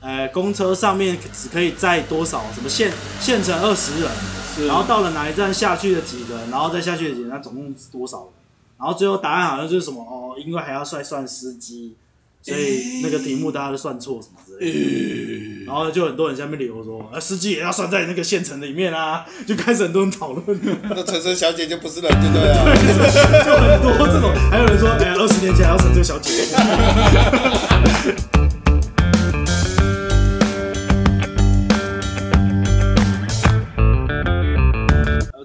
呃，公车上面只可以载多少，什么限限乘二十人，然后到了哪一站下去的几个人，然后再下去的几个人，那总共多少人？然后最后答案好像就是什么哦，因为还要算算司机，所以那个题目大家都算错什么之类的。然后就很多人下面留说，呃，司机也要算在那个县城里面啊，就开始很多人讨论。那陈生小姐就不是人，对不对了。就很多这种，还有人说，哎，二十年前还要陈这个小姐。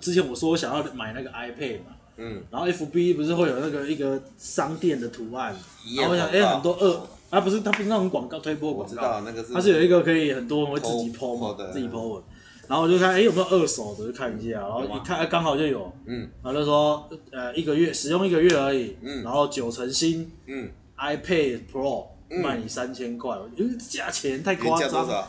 之前我说我想要买那个 iPad 嘛，嗯，然后 FB 不是会有那个一个商店的图案，然后我想，哎，很多二，啊，不是，它不是那种广告推播广告我知道，那个是。它是有一个可以很多人会自己 PO 嘛的，自己 PO 文，然后我就看，哎，有没有二手的，就看一下，然后一看，哎，刚好就有，嗯。然后就说，呃，一个月使用一个月而已，嗯。然后九成新嗯，iPad Pro 嗯。卖你三千块，我觉得价钱太原夸张，价多少？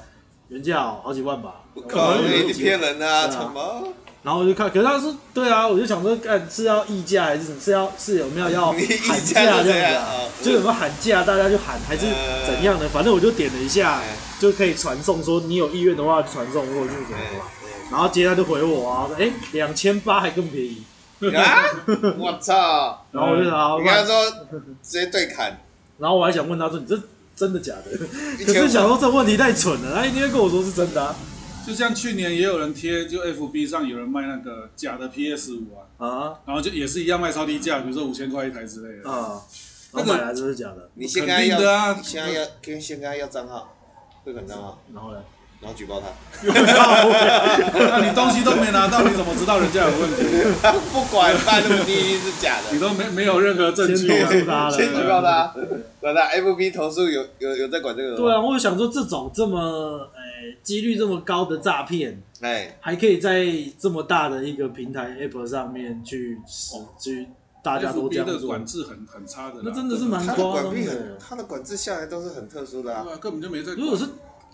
原价哦好几万吧，不可能你骗人啊！对啊。什么？然后我就看，可是他说，对啊，我就想说，看是要议价还是什么是要是有没有要 喊价这样子？就有没有喊价，大家就喊还是呃怎样的？反正我就点了一下哎，就可以传送，说你有意愿的话传送过去什么的嘛。然后接他就回我啊，说哎两千八还更便宜，啊！我操！然后我就想啊，你跟他说直接对砍，然后我还想问他说你这真的假的？可是想说这问题太蠢了，他一定会跟我说是真的啊。就像去年也有人贴，就 FB 上有人卖那个假的 PS 五啊，啊然后就也是一样卖超低价，比如说五千块一台之类的。啊，那个我买来就是假的？你先跟他肯定的啊要，你现在要跟先跟他要账号，汇款账号，然后呢？然后举报他。那你东西都没拿到，你怎么知道人家有问题？不管卖那么低，一定是假的你。都没没有任何证据啊先投诉他了先举报他，管他 FB 投诉有有有在管这个的吗对啊，我有想说这种这么呃几率这么高的诈骗，哎，还可以在这么大的一个平台 App 上面去去大家都这样做的管，制很很差的，那真的是蛮夸张。他的管制下来都是很特殊的啊对。啊，根本就没在。如果是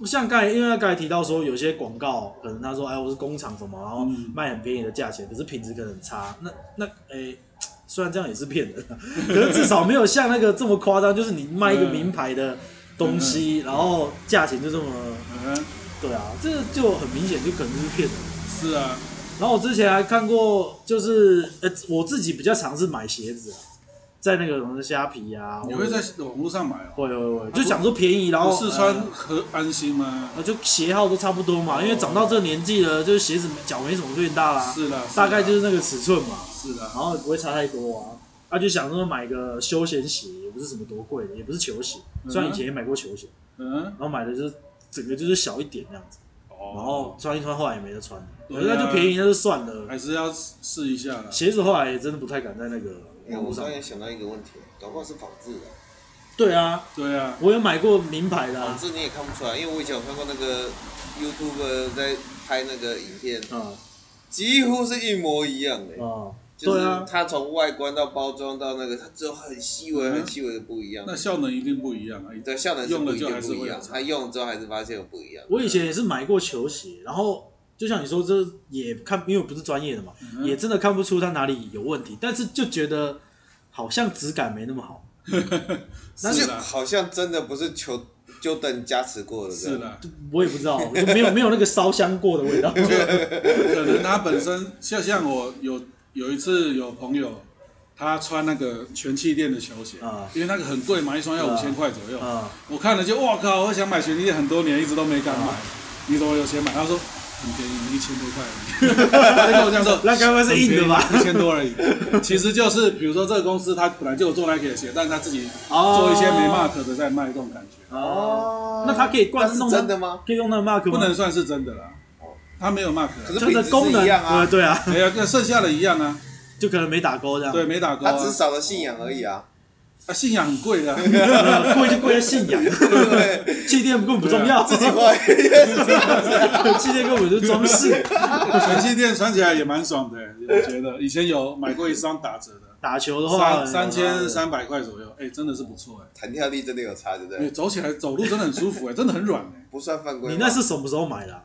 像刚才，因为他刚才提到说有些广告，可能他说哎我是工厂什么，然后嗯卖很便宜的价钱，可是品质可能很差。那那哎，虽然这样也是骗人，可是至少没有像那个这么夸张，就是你卖一个名牌的东西，然后价钱就这么，嗯，对啊，这个就很明显就可能是骗人。是啊，然后我之前还看过，就是呃我自己比较常是买鞋子啊，在那个什么虾皮啊，你会在网络上买哦？会会会，就想说便宜，然后不试穿呃和安心吗？呃，就鞋号都差不多嘛，因为长到这个年纪了，就是鞋子脚没什么变大啦，是的，大概就是那个尺寸嘛，是的然，后也不会差太多啊。啊，就想说买个休闲鞋，也不是什么多贵的，也不是球鞋，虽然以前也买过球鞋，嗯，然后买的就是整个就是小一点这样子，哦，然后穿一穿后来也没得穿，那就便宜那就算了。还是要试一下啦。鞋子后来也真的不太敢在那个哎我网络上买。刚才想到一个问题，搞不好是仿制的。对啊，对啊，我有买过名牌的、仿啊，制你也看不出来，因为我以前有看过那个 YouTube 在拍那个影片，啊几乎是一模一样的。啊，就是对啊，它从外观到包装到那个，它只有很细微、嗯很细微的不一样。那效能一定不一样啊。对，效能用了就还是不一样，它用了之后还是发现有不一样。我以前也是买过球鞋，然后就像你说，这也看，因为我不是专业的嘛，嗯也真的看不出它哪里有问题，但是就觉得好像质感没那么好。那就是啦，好像真的不是球 Jordan 加持过了。是。啦，我也不知道，就没有没有那个烧香过的味道。可能它本身像像我有有一次有朋友，他穿那个全气垫的球鞋啊因为那个很贵嘛，一双要啊五千块左右。啊，我看了就哇靠，我想买全气垫很多年，一直都没敢买。啊你怎么有钱买？他说很便宜，一千多块而已。他就跟我这样说，那该不会是硬的吧？一千多而已。其实就是比如说这个公司他本来就有做 Nike 的鞋，但是他自己哦做一些没 mark 的在卖，这种感觉。哦，那他可以灌弄真的吗？可以用那个 mark 吗？不能算是真的啦，它没有 mark 可是品质是的功能，一样啊对对啊，没有，跟剩下的一样啊，就可能没打勾这样。对，没打勾啊。它只少了信仰而已啊。啊，信仰很贵的 贵就贵在信仰，对，气垫根本不重要，自己画 气垫根本就是装饰。全气垫穿起来也蛮爽的，我觉得。以前有买过一双打折的，打球的话，三三千三百块左右，哎，真的是不错哎。弹跳力真的有差，对不对？哎走起来走路真的很舒服哎，真的很软哎。不算犯规。你那是什么时候买的啊？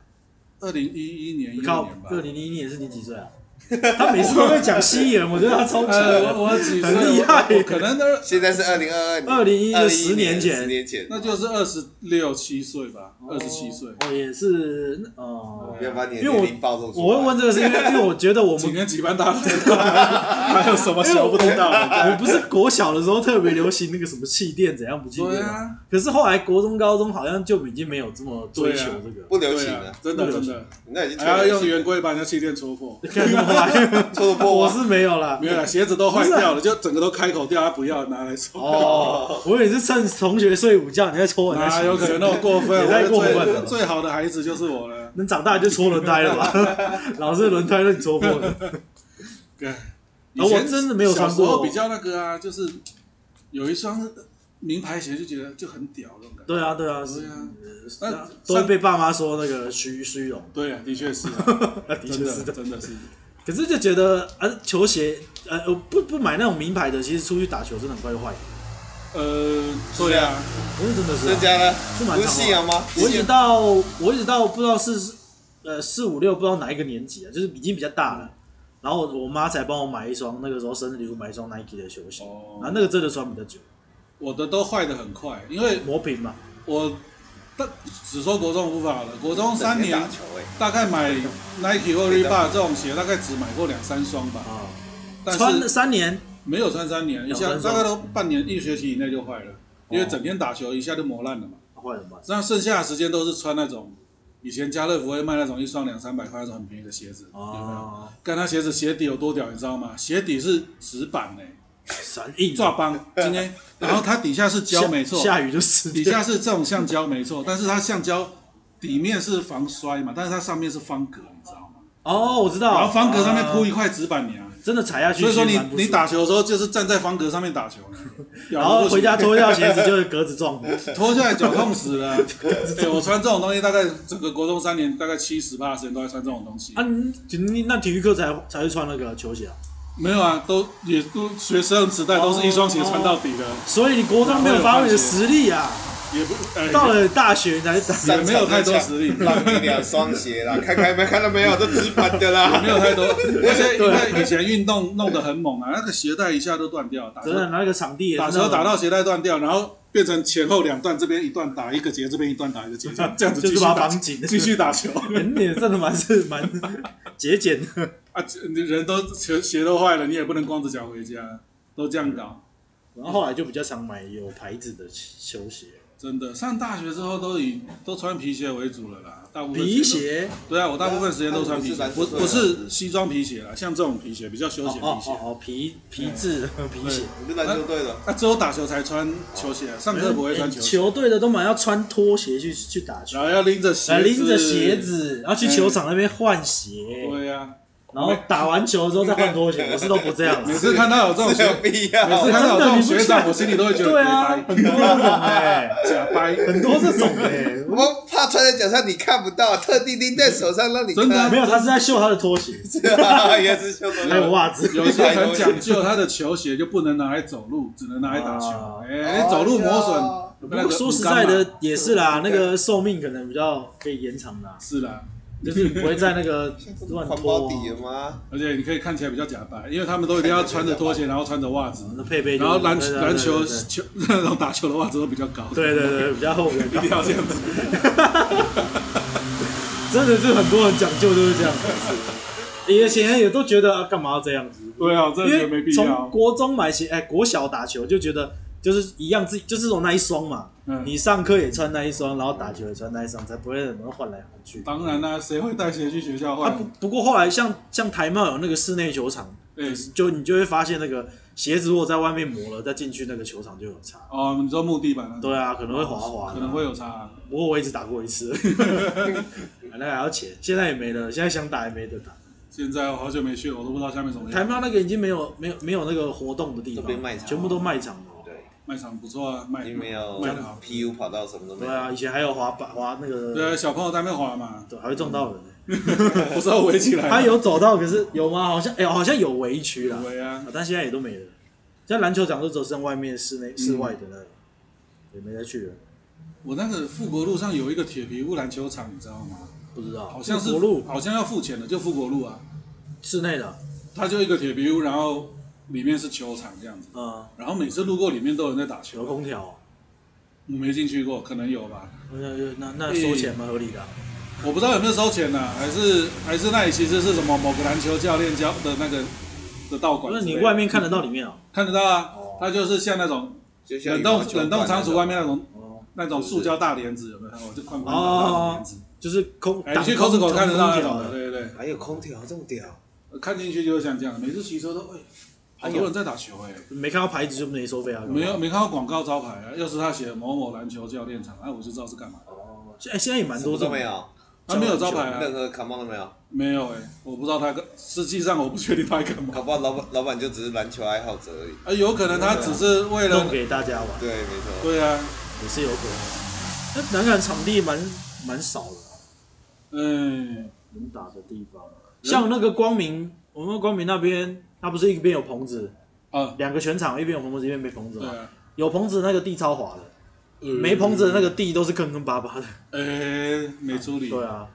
二零一一年一二零一一年是你几岁啊？他每次都会讲西元，我觉得他超强呃，我我几岁？很厉害我我可能都现在是二零二二年，二零一一十年前十年前，那就是二十六七岁吧，二十七岁。我也是，哦、不要把你的因为我年龄暴露出来。我会问这个是因为，因为我觉得我几们年几班大家都知道，还有什么小不知道 的？我不是国小的时候特别流行那个什么气垫怎样不气垫吗？对啊，可是后来国中、高中好像就已经没有这么追求这个，不流行了啊，，真的真的，那已经还要用圆规把人家气垫戳破。我是没有啦没。有啦，鞋子都坏掉了，就整个都开口掉，他不要拿来抽。哦，我也是趁同学睡午觉，你在搓人家哪鞋有可能那么过分？也太过分了最最好的孩子就是我了。能长大就搓轮胎了吧？老是轮胎让你戳破的。对，然后我真的没有穿过小时候比较那个啊，就是有一双名牌鞋，就觉得就很屌那种感觉。对啊，对啊，是对啊，那那都会被爸妈说那个虚虚荣。对啊，的确是啊，的确真是的。的真的是。可是就觉得，呃，球鞋，呃，呃不不买那种名牌的，其实出去打球真的很快就坏。呃，对啊，不是真的是、啊，真的假的？不是信仰吗？我一直到我一直到不知道是呃四五六不知道哪一个年级啊，就是已经比较大了。然后我妈才帮我买一双，那个时候生日礼物买一双 Nike 的球鞋，哦然后那个真的穿比较久，我的都坏的很快，因为磨平嘛。我但只说国中不法了，国中三年大概买 Nike 或 Reebok 这种鞋，大概只买过两三双吧，啊，但穿了是三年，没有穿三年，一下两三双大概都半年一学期以内就坏了，因为整天打球一下就磨烂了嘛。坏了嘛？那剩下的时间都是穿那种以前家乐福会卖那种一双两三百块那种很便宜的鞋子，有没有？哦，看他鞋子鞋底有多屌，你知道吗？鞋底是纸板哎、三硬抓帮今天，然后它底下是胶没错，下雨就湿底下是这种橡胶没错，但是它橡胶底面是防摔嘛，但是它上面是方格，你知道吗？哦，我知道。然后方格上面铺一，一块纸板娘，真的踩下去，所以说你你打球的时候就是站在方格上面打球，然后回家脱掉鞋子就是格子状的。脱下来脚痛死了。哎，我穿这种东西大概整个国中三年，大概七十八的时间都在穿这种东西。啊，你你那体育课才才会穿那个球鞋啊？没有啊，都也都学生时代都是一双鞋穿到底的，所以你国中没有发挥你的实力啊，也不哎到了大学才打。也没有太多实力，让你两双鞋啦，看看没看到没有，都直板的啦，没有太多，而且因为以前运动弄得很猛啊，那个鞋带一下都断掉，打球真的，那个场地也打球打到鞋带断掉，然后变成前后两段，这边一段打一个结，这边一段打一个结，这样子就把它继续打绑紧。继续打球。你也真的蛮是蛮节俭的。啊！你人都鞋鞋都坏了，你也不能光着脚回家，都这样搞，然后后来就比较常买有牌子的球鞋，真的。上大学之后都以都穿皮鞋为主了啦，大部分皮鞋。对啊，我大部分时间都穿皮鞋，不啊不是不是。西装皮鞋啦，像这种皮鞋比较休哦闲皮鞋。哦哦哦，皮皮质的皮鞋。你是篮球队的，啊，只有打球才穿球鞋，上课不会穿球鞋，球队的都蛮要穿拖鞋去去打球。然，后要拎着鞋拎着鞋子，然后去球场那边换鞋，对呀、然后打完球之后再换拖鞋。我是都不这样子。每次看到有这种是有学，必要。每次看到有这种学长，我心里都会觉得对啊，假很多这种哎，掰，很多这种哎。我怕穿在脚上你看不到，特地拎在手上让你真的。没有，他是在秀他的拖鞋，也是秀还有袜子。有些很讲究，他的球鞋就不能拿来走路，只能拿来打球。啊哎、你走路磨损，哦不那个过说实在的，也是啦，那个寿命可能比较可以延长啦，是啦，就是不会在那个乱环拖啊保底了吗？而且你可以看起来比较假白，因为他们都一定要穿着拖鞋，然后穿着袜子，那配备就然后篮对对对篮球球 那种打球的袜子都比较高。对对对，比较厚，比较一定要这样子。真的是很多人讲究就是这样子。以前也都觉得啊，干嘛要这样子？对啊，我真因的觉得没为从必要。国中买鞋，哎，国小打球就觉得就是一样，自己就是有那一双嘛。嗯你上课也穿那一双，然后打球也穿那一双，才不会怎么换来换去。当然啦、谁会带鞋去学校啊换？不不过后来像像台茂有那个室内球场，对就你就会发现那个鞋子如果在外面磨了，再进去那个球场就有差。哦，你说木地板对啊，可能会滑滑的。可能会有差、啊。不过我一直打过一次，那个还要钱，现在也没了，现在想打也没得打。现在我好久没去了，我都不知道下面怎么台样。茂那个已经没有没有没有那个活动的地方变卖，场全部都卖场了。对，卖场不错啊，卖因为没有卖得好。PU 跑道什么都没有。对啊，以前还有滑板滑那个，对啊，小朋友在那边滑嘛，对，还会撞到人。不是要围起来。他有走到，可是有吗？好像哎、好像有围区啦，围啊，但现在也都没了。现在篮球场都只剩外面室内、室外的那个，也没再去了。我那个富国路上有一个铁皮屋篮球场，你知道吗？不知道，好像是国路好像要付钱的，就富国路啊。室内的，它就一个铁皮屋，然后里面是球场这样子，嗯，然后每次路过里面都有人在打球有球。空调，我没进去过，可能有吧，那那那收钱蛮合理的啊。我不知道有没有收钱呢、还是还是那里其实是什么某个篮球教练教的那个的道馆？那你外面看得到里面哦。看得到啊哦，它就是像那种冷冻冷冻仓储外面那种哦，那种塑胶大帘子，有没有看过？就宽宽的大哦帘子。就是空，哎，你去 Costco 看得到那种的，空调的对对还有空调这么屌，看进去就是像这样，每次骑车都哎，好多人在打球哎，没看到牌子就没收费啊？没有没看到广告招牌啊，要是他写某某篮球教练场，哎，我就知道是干嘛的。哦，现在现在也蛮多都没有，他没有招牌啊，任何 come on 都没有，没有哎，我不知道他，实际上我不确定他在干嘛。搞不好老板老板就只是篮球爱好者而已。啊，有可能他只是为了弄，给大家玩，对，没错。对啊，也是有可能。那南港场地蛮蛮少的啊，嗯，能打的地方，像那个光明，我们光明那边，它不是一边有棚子，啊，两个全场，一边有棚子，一边没棚子嘛。有棚子那个地超滑的，嗯。没棚子的那个地都是坑坑巴巴的。哎，没处理，对啊，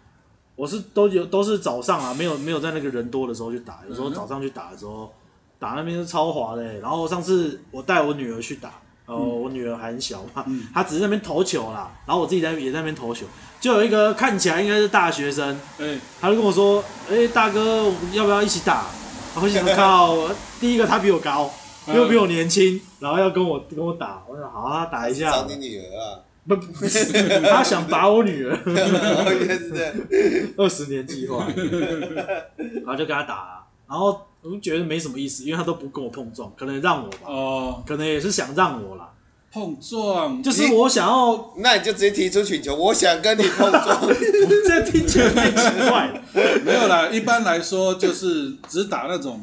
我是都有都是早上啊，没有没有在那个人多的时候去打，有时候嗯早上去打的时候，打那边是超滑的欸、然后上次我带我女儿去打，呃，我女儿还很小嘛，嗯。她只是在那边投球啦，然后我自己在也在那边投球，就有一个看起来应该是大学生，哎，他就跟我说，哎、大哥，我们要不要一起打？我想靠，第一个他比我高，嗯又比我年轻，然后要跟我跟我打，我想好啊，打一下找。你女儿啊，不，不是他想打我女儿。二十年计划，然后就跟他打、啊，然后我就觉得没什么意思，因为他都不跟我碰撞，可能让我吧，哦，可能也是想让我啦，碰撞，就是我想要，那你就直接提出请求，我想跟你碰撞。这听起来太奇怪了，没有啦，一般来说就是只打那种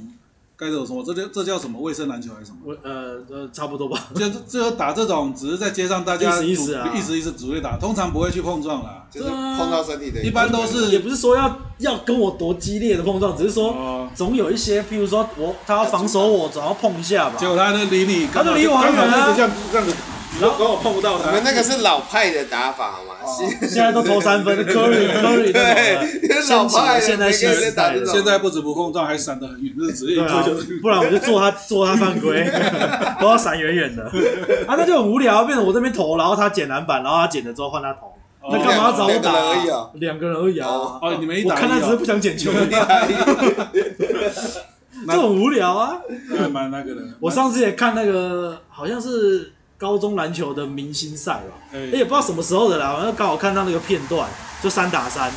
该怎么？说，这叫这叫什么卫生篮球还是什么？我呃呃差不多吧，就就打这种，只是在街上大家意思意思啊。意思意思主力打，通常不会去碰撞啦。就是碰到身体的，一般都是也不是说要要跟我多激烈的碰撞，只是说哦，总有一些，譬如说我他要防守我，总要碰一下吧，结果他就离你，他就离我很远啊。这样子，然后刚好碰不到他。你们。那个是老派的打法好吗？现在都投三分，Curry Curry 那对种的，老派的现在新时代的每个人打这种。现在不止不碰撞，还闪得很远，就是直接一对啊。推就，不然我就做他 做他犯规，都要闪远远的。啊，那就很无聊，变成我这边投，然后他捡篮板，然后他捡了之后换他投，那干嘛要找我打、两个人而已啊。两个人而已啊！哦。哦，你们一打一我看他只是不哦，想捡球，这很无聊啊。蛮那个的。我上次也看那个好像是高中篮球的明星赛吧，哎。也不知道什么时候的啦，好像刚好看到那个片段，就三打三。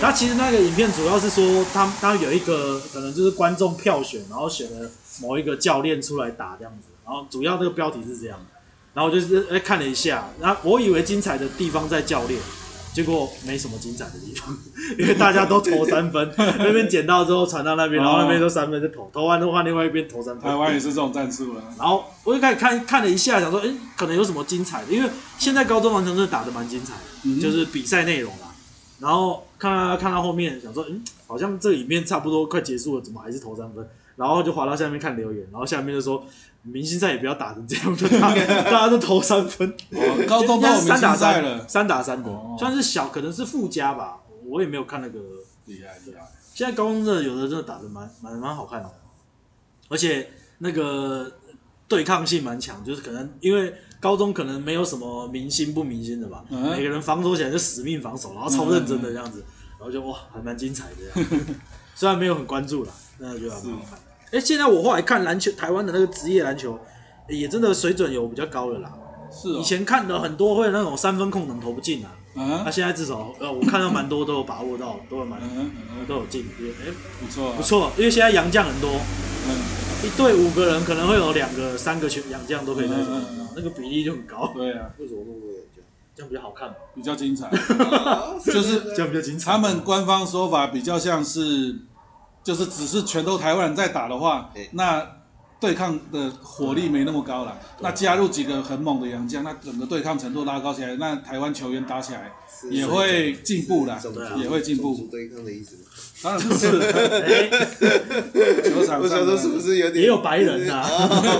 他其实那个影片主要是说他他有一个可能就是观众票选，然后选了某一个教练出来打这样子，然后主要这个标题是这样，然后我就是哎看了一下，然后我以为精彩的地方在教练，结果没什么精彩的地方，因为大家都投三分，那边捡到之后传到那边，然后那边都三分就投，投完的话另外一边投三分台。湾也是这种战术啊。然后我就开始看看了一下，想说，哎，可能有什么精彩的？因为现在高中篮球真的打得蛮精彩的，嗯就是比赛内容啦。然后看到看到后面，想说，嗯，好像这里面差不多快结束了，怎么还是投三分？然后就滑到下面看留言，然后下面就说，明星赛也不要打成这样，就大 大家都投三分。哦，高 中都有明三打星赛三了，三打三的，哦算是小，可能是附加吧。我也没有看那个。厉害厉害。现在高中真的有的真的打得蛮蛮蛮好看的，而且那个对抗性蛮强，就是可能因为高中可能没有什么明星不明星的吧，嗯每个人防守起来就死命防守，然后超认真的这样子，然后就哇还蛮精彩的这样，虽然没有很关注啦，但是觉得还蛮好看的。哎、现在我后来看篮球，台湾的那个职业篮球、欸也真的水准有比较高了啦。是哦以。前看的很多会那种三分空能投不进啊，嗯那、，现在至少呃我看到蛮多都有把握到，都有蛮嗯嗯嗯，都有进，也哎、不错啊不。错，因为现在洋将很多，嗯，一队五个人可能会有两个、三个全洋将都可以在这里嗯嗯嗯那个比例就很高，对啊，为什么那么多人这样比较好看嘛，比较精彩。就是这样比较精彩。他们官方说法比较像是，就是只是全都台湾人在打的话，那对抗的火力没那么高了。那加入几个很猛的洋将，那整个对抗程度拉高起来，那台湾球员打起来也会进步啦，也会进步。对抗的意思。当然不是。球场我想说是不是有点也有白人啊，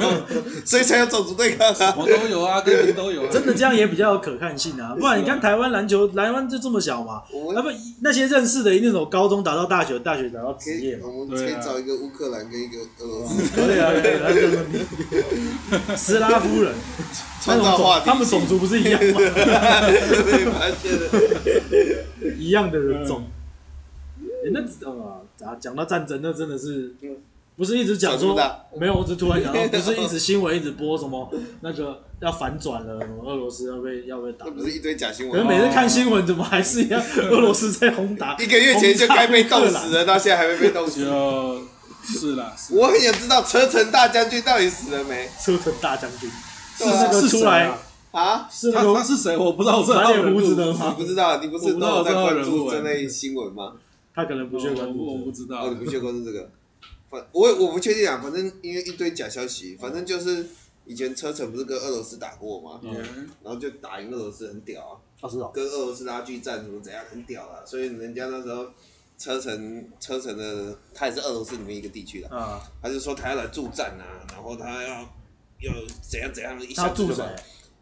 所以才有种族对抗啊。我都有啊，各地都有。真的这样也比较有可看性啊，不然你看台湾篮球，台湾就这么小嘛，那不那些认识的一定从高中打到大学，大学打到职业嘛。我们可以找一个乌克兰跟一个俄罗斯。对啊，可以啊，这个问题。斯拉夫人，创造话，他们种族不是一样吗？被发现了，一样的人种。欸、那呃，讲到战争，那真的是，不是一直讲说没有，我只突然想到，不是一直新闻一直播什么 那个要反转了，什么俄罗斯要被要被打，那不是一堆假新闻。可是每次看新闻，怎么还是一样，俄罗斯在轰打？一个月前就该被冻死了，到现在还没被冻死。就是啦，我很想知道车臣大将军到底死了没？车臣大将军是那个出来啊？是那个他是谁？我不知道，我满脸胡子的吗？你不知道？你不是都有在关注这类新闻吗？他可能不屑关注，我不知道。哦，你不屑关注这个，反我我不确定啊。反正因为一堆假消息，反正就是以前车臣不是跟俄罗斯打过吗？嗯。然后就打赢俄罗斯，很屌啊！啊，是哦。跟俄罗斯拉锯战什么怎样，很屌啊！所以人家那时候车臣车臣的，他也是俄罗斯里面一个地区的。啊。他就说他要来助战啊，然后他要要怎样怎样，一下子就把。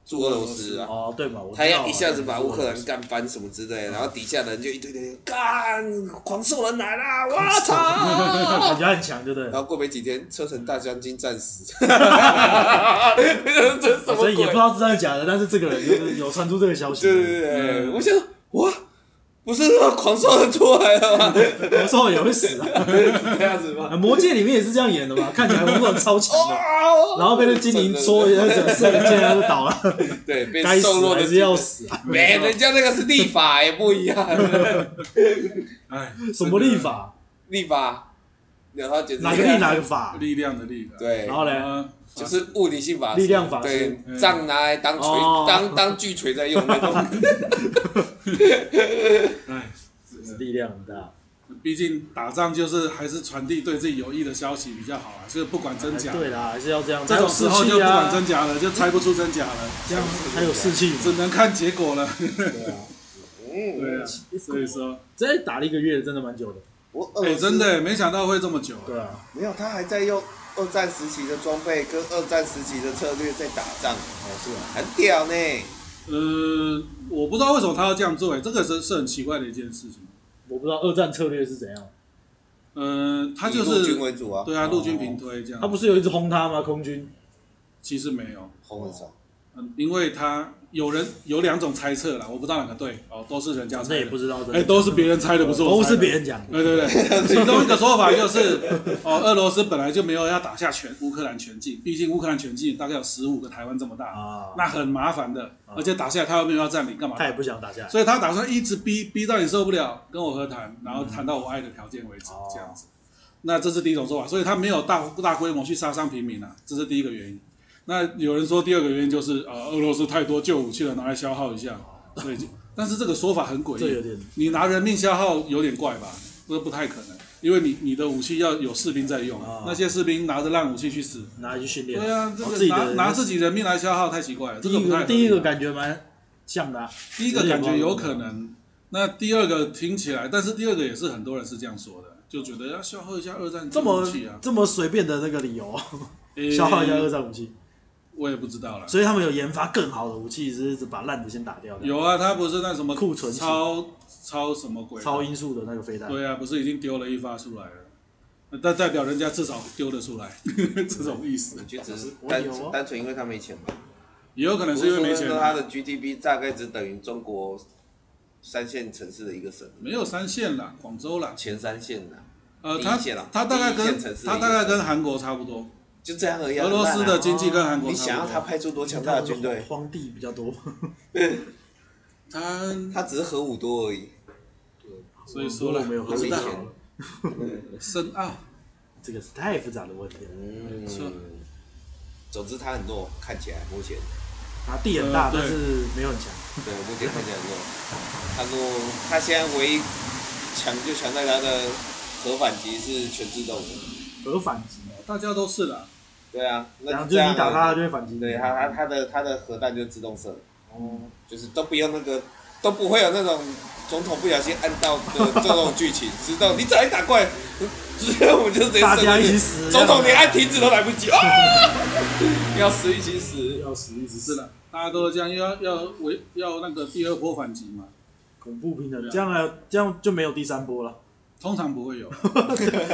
驻俄罗斯啊，哦对嘛，他要一下子把乌克兰干翻什么之类，然后底下人就一堆堆干，狂兽人来啦，我操，感觉很强，对不对？然后过没几天，车臣大将军战死，所以也不知道是真的假的，但是这个人就是有传出这个消息，对对对，我想哇。不是说狂兽人出来了吗？狂兽人也会死啊，这样子吗？魔戒里面也是这样演的嘛，看起来魔兽人超强的，然后被那精灵戳一下，射一箭他就倒了。对，该死还是要死啊！没，人家那个是立法也不一样。哎，什么立法？立法，然后就是哪个力哪个法？力量的力。对，然后呢？就是物理性法，力量法，对，杖拿来当锤，当当巨锤在用那种。哎，力量很大。毕竟打仗就是还是传递对自己有益的消息比较好啊，就是不管真假。对啦，还是要这样。这种时候就不管真假了，就猜不出真假了。这样还有士气，只能看结果了。对啊，对啊，所以说，这打了一个月，真的蛮久的。我哎，真的没想到会这么久。对啊，没有，他还在用。二战时期的装备跟二战时期的策略在打仗，哦，是啊，很屌呢。呃，我不知道为什么他要这样做，哎，这个是是很奇怪的一件事情。我不知道二战策略是怎样。嗯、呃，他就是陆军为主啊，对啊，陆军平推这样。他不是有一直轰他吗？空军？其实没有，轰很少。嗯，因为他。有人有两种猜测啦，我不知道哪个对哦，都是人家猜的，也不知道哎，都是别人猜的，不是我猜的，都是别人讲。对对对，其中一个说法就是，哦，俄罗斯本来就没有要打下全乌克兰全境，毕竟乌克兰全境大概有十五个台湾这么大，那很麻烦的，而且打下来他又没有要占领，干嘛？他也不想打下来，所以他打算一直逼逼到你受不了，跟我和谈，然后谈到我爱的条件为止，这样子。那这是第一种说法，所以他没有大大规模去杀伤平民啊，这是第一个原因。那有人说第二个原因就是呃，俄罗斯太多旧武器了，拿来消耗一下，所以就，但是这个说法很诡异，这有点，你拿人命消耗有点怪吧？这不太可能，因为你你的武器要有士兵在用，哦、那些士兵拿着烂武器去死，拿来去训练，对啊，这个拿拿自己人命来消耗太奇怪了，这个不太。第一个感觉蛮像的、啊，第一个感觉有可能，那第二个听起来，但是第二个也是很多人是这样说的，就觉得要消耗一下二战武器啊，这么这么随便的那个理由，消耗一下二战武器。我也不知道了，所以他们有研发更好的武器，只是把烂的先打掉。有啊，他不是那什么库存超超什么鬼？超音速的那个飞弹。对啊，不是已经丢了一发出来了？那代表人家至少丢得出来，这种意思。就只是单单纯因为他没钱吧？也有可能是因为没钱。他的 GDP 大概只等于中国三线城市的一个省。没有三线啦，广州啦，前三线啦。呃，他他大概跟他大概跟韩国差不多。就这样而已。俄罗斯的经济跟韩国，你想要他派出多强大的军队？荒地比较多。他他只是核武多而已。所以说了，没有核武。深奥，这个是太复杂的问题了。嗯。总之他很弱，看起来目前。他地很大，但是没有很强。对，目前看起来很弱。他说他现在唯一强就强在他的核反击是全自动的。核反击。大家都是啦，对啊，然后就是你打他，他就会反击。对他，他他的他的核弹就自动射。哦，就是都不用那个，都不会有那种总统不小心按到的 这种剧情，知道？你只要一打过来，直接我们就直接射。大家一起死。总统连按停止都来不及啊！要死一起死，要死一起死了。大家都这样，要要为要那个第二波反击嘛？恐怖平衡，这样来这样就没有第三波了。通常不会有，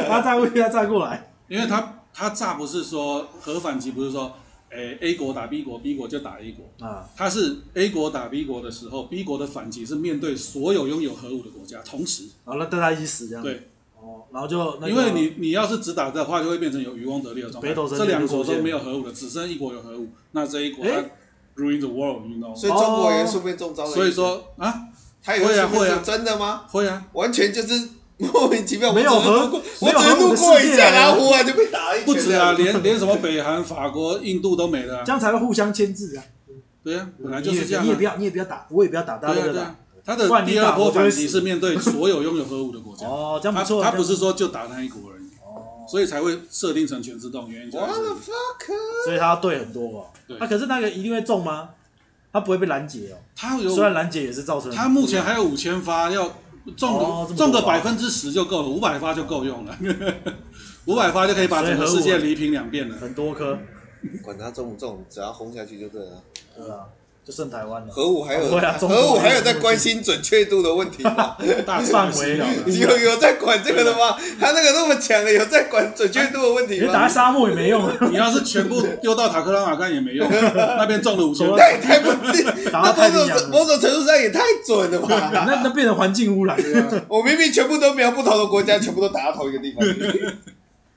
他再会他再过来，因为他他炸不是说核反击，不是说，诶 A 国打 B 国，B 国就打 A 国。啊，他是 A 国打 B 国的时候，B 国的反击是面对所有拥有核武的国家同时，然后大家一起死这样，对，哦，然后就因为你你要是只打的话，就会变成有渔翁得利的状态，这两国都没有核武的，只剩一国有核武，那这一国它 ruin the world，you know，所以中国也顺便中招了，所以说啊，他也会啊会啊，真的吗？会啊，完全就是。莫名其妙，没有核，我只能路过一下，然后忽然就被打一拳。不止啊，连连什么北韩、法国、印度都没了。这样才会互相牵制啊。对啊，本来就是这样。你也不要，你也不要打，我也不要打，大家都打。他的第二波反击是面对所有拥有核武的国家。哦，这样不错。他不是说就打那一国而已。哦。所以才会设定成全自动，原因就是。所以他要对很多哦。对。他可是那个一定会中吗？他不会被拦截哦。他有。虽然拦截也是造成。他目前还有五千发要。中个中个百分之十就够了，五百发就够用了，五百发就可以把整个世界犁平两遍了。很多颗，管它中不中，只要轰下去就对了。对啊，就剩台湾了。核武还有核武还有在关心准确度的问题吗？大范围 有有在管这个的吗？他那个那么强的，有在管准确度的问题吗？你打在沙漠也没用，你要是全部丢到塔克拉玛干也没用，那边中了五千，那也太不，那某种某种程度上也太准了吧？那那变成环境污染了。我明明全部都瞄不同的国家，全部都打到同一个地方。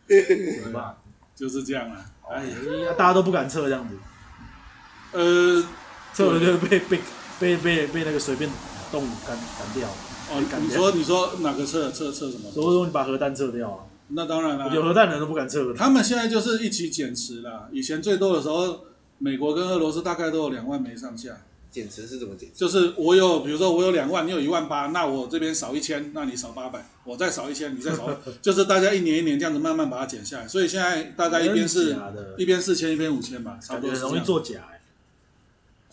对吧？就是这样啊。哎呀，大家都不敢测这样子。呃。测了就被被被被被那个随便动干干掉。哦，你说你说哪个撤撤撤什么？所以说你把核弹撤掉啊？那当然了，有核弹的人都不敢测。他们现在就是一起减持了。以前最多的时候，美国跟俄罗斯大概都有两万枚上下。减持是怎么减？就是我有，比如说我有两万，你有一万八，那我这边少一千，那你少八百，我再少一千，你再少，就是大家一年一年这样子慢慢把它减下来。所以现在大概一边是，一边四千，一边五千吧，差不多。很容易作假。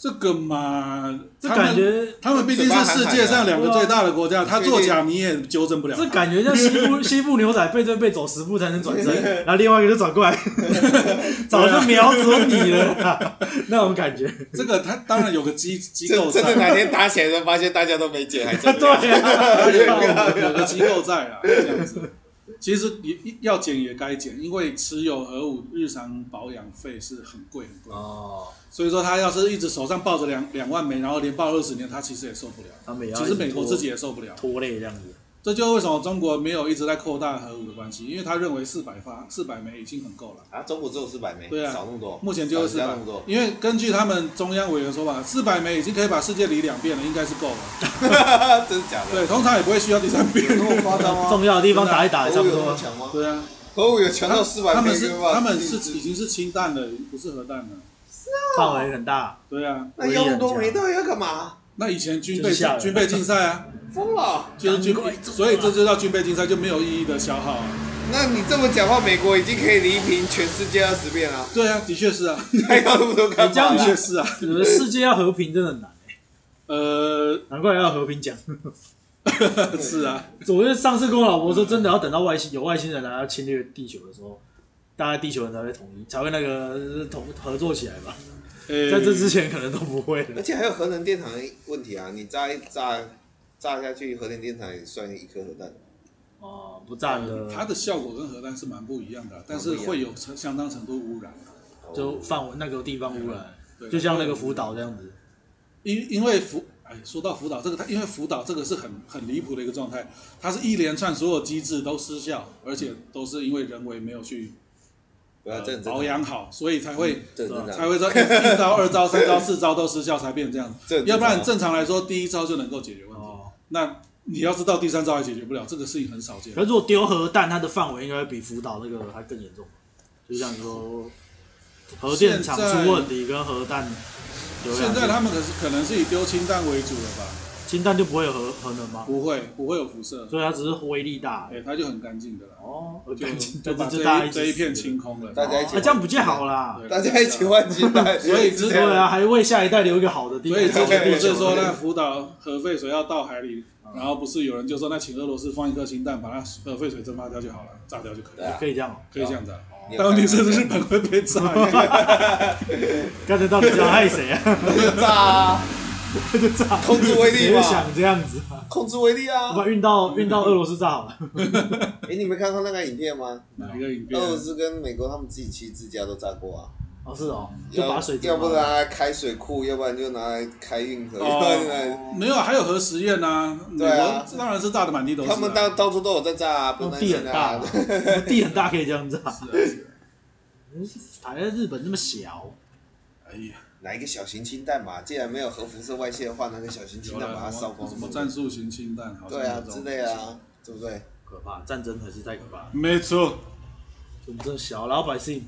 这个嘛，这感觉他们毕竟是世界上两个最大的国家，他作假你也纠正不了。这感觉像西部 西部牛仔背对背走十步才能转身，然后另外一个就转过来，早就瞄准你了，那种感觉。这个他当然有个机机构在，真的哪天打起来发现大家都没解，还是对，有个机构在啊，这样子。其实也要减也该减，因为持有核武日常保养费是很贵很贵哦。所以说他要是一直手上抱着两两万枚，然后连抱二十年，他其实也受不了。他其实美国自己也受不了，拖累这样子。这就为什么中国没有一直在扩大核武的关系，因为他认为四百发四百枚已经很够了。啊，中国只有四百枚，对啊，少那么多。目前就是四百，因为根据他们中央委员说法，四百枚已经可以把世界理两遍了，应该是够了。真的假的？对，通常也不会需要第三遍。那么夸张吗？重要的地方打一打，差不多。对啊，核武有强到四百枚，他们是他们是已经是氢弹了，不是核弹了。是啊，范围很大。对啊，那要那么多枚到底要干嘛？那以前军备军备竞赛啊。疯了，就是军备，所以这就叫军备竞赛，就没有意义的消耗啊。那你这么讲话，美国已经可以离平全世界二十遍了。对啊，的确是啊，还要那么多干嘛？的确是啊，世界要和平真的很难。呃，难怪要和平讲。是啊，我觉得上次跟我老婆说，真的要等到外星有外星人来要侵略地球的时候，大概地球人才会统一，才会那个统合作起来吧。在这之前可能都不会。而且还有核能电厂的问题啊，你炸一炸。炸下去，核电电厂也算一颗核弹。哦，不炸的。它的效果跟核弹是蛮不一样的，但是会有成相当程度污染。就范围那个地方污染，就像那个福岛这样子。因因为福，哎，说到福岛这个，它因为福岛这个是很很离谱的一个状态，它是一连串所有机制都失效，而且都是因为人为没有去保养好，所以才会才会说一招、二招、三招、四招都失效才变 这样子。要不然正常来说，第一招就能够解决问题。那你要知道第三招还解决不了，这个事情很少见。可是如果丢核弹，它的范围应该比福岛那个还更严重。就像说，核电厂出问题跟核弹，现在他们可是可能是以丢氢弹为主了吧？氢弹就不会有核核能吗？不会，不会有辐射，所以它只是威力大。哎，它就很干净的了。哦，就就把这一这一片清空了，大家一起，这样不就好啦？大家一起换氢弹，所以 对啊，还为下一代留一个好的地方。所以之前不是说那福岛核废水要到海里，然后不是有人就说那请俄罗斯放一颗氢弹，把它核废水蒸发掉就好了，炸掉就可以了。可以这样，可以这样子。但问题是日本会被炸。刚才到底是要害谁啊？炸啊！就炸，控制威力嘛，想这样子，控制威力啊！把运到运到俄罗斯炸好了。哎，你没看过那个影片吗？哪一个影片？俄罗斯跟美国他们自己其实自家都炸过啊。哦，是哦，就把水，要不拿来开水库，要不然就拿来开运河。哦，没有，还有核实验呐。对啊，当然是炸的满地都是。他们到到处都有在炸啊，不地很大，地很大可以这样炸。反正日本那么小，哎呀。来一个小型氢弹嘛，既然没有核辐射外泄的话，那个小型氢弹把它烧光。什么战术型氢弹？对啊，之类啊，对不对？可怕，战争还是太可怕。没错。我们这小老百姓，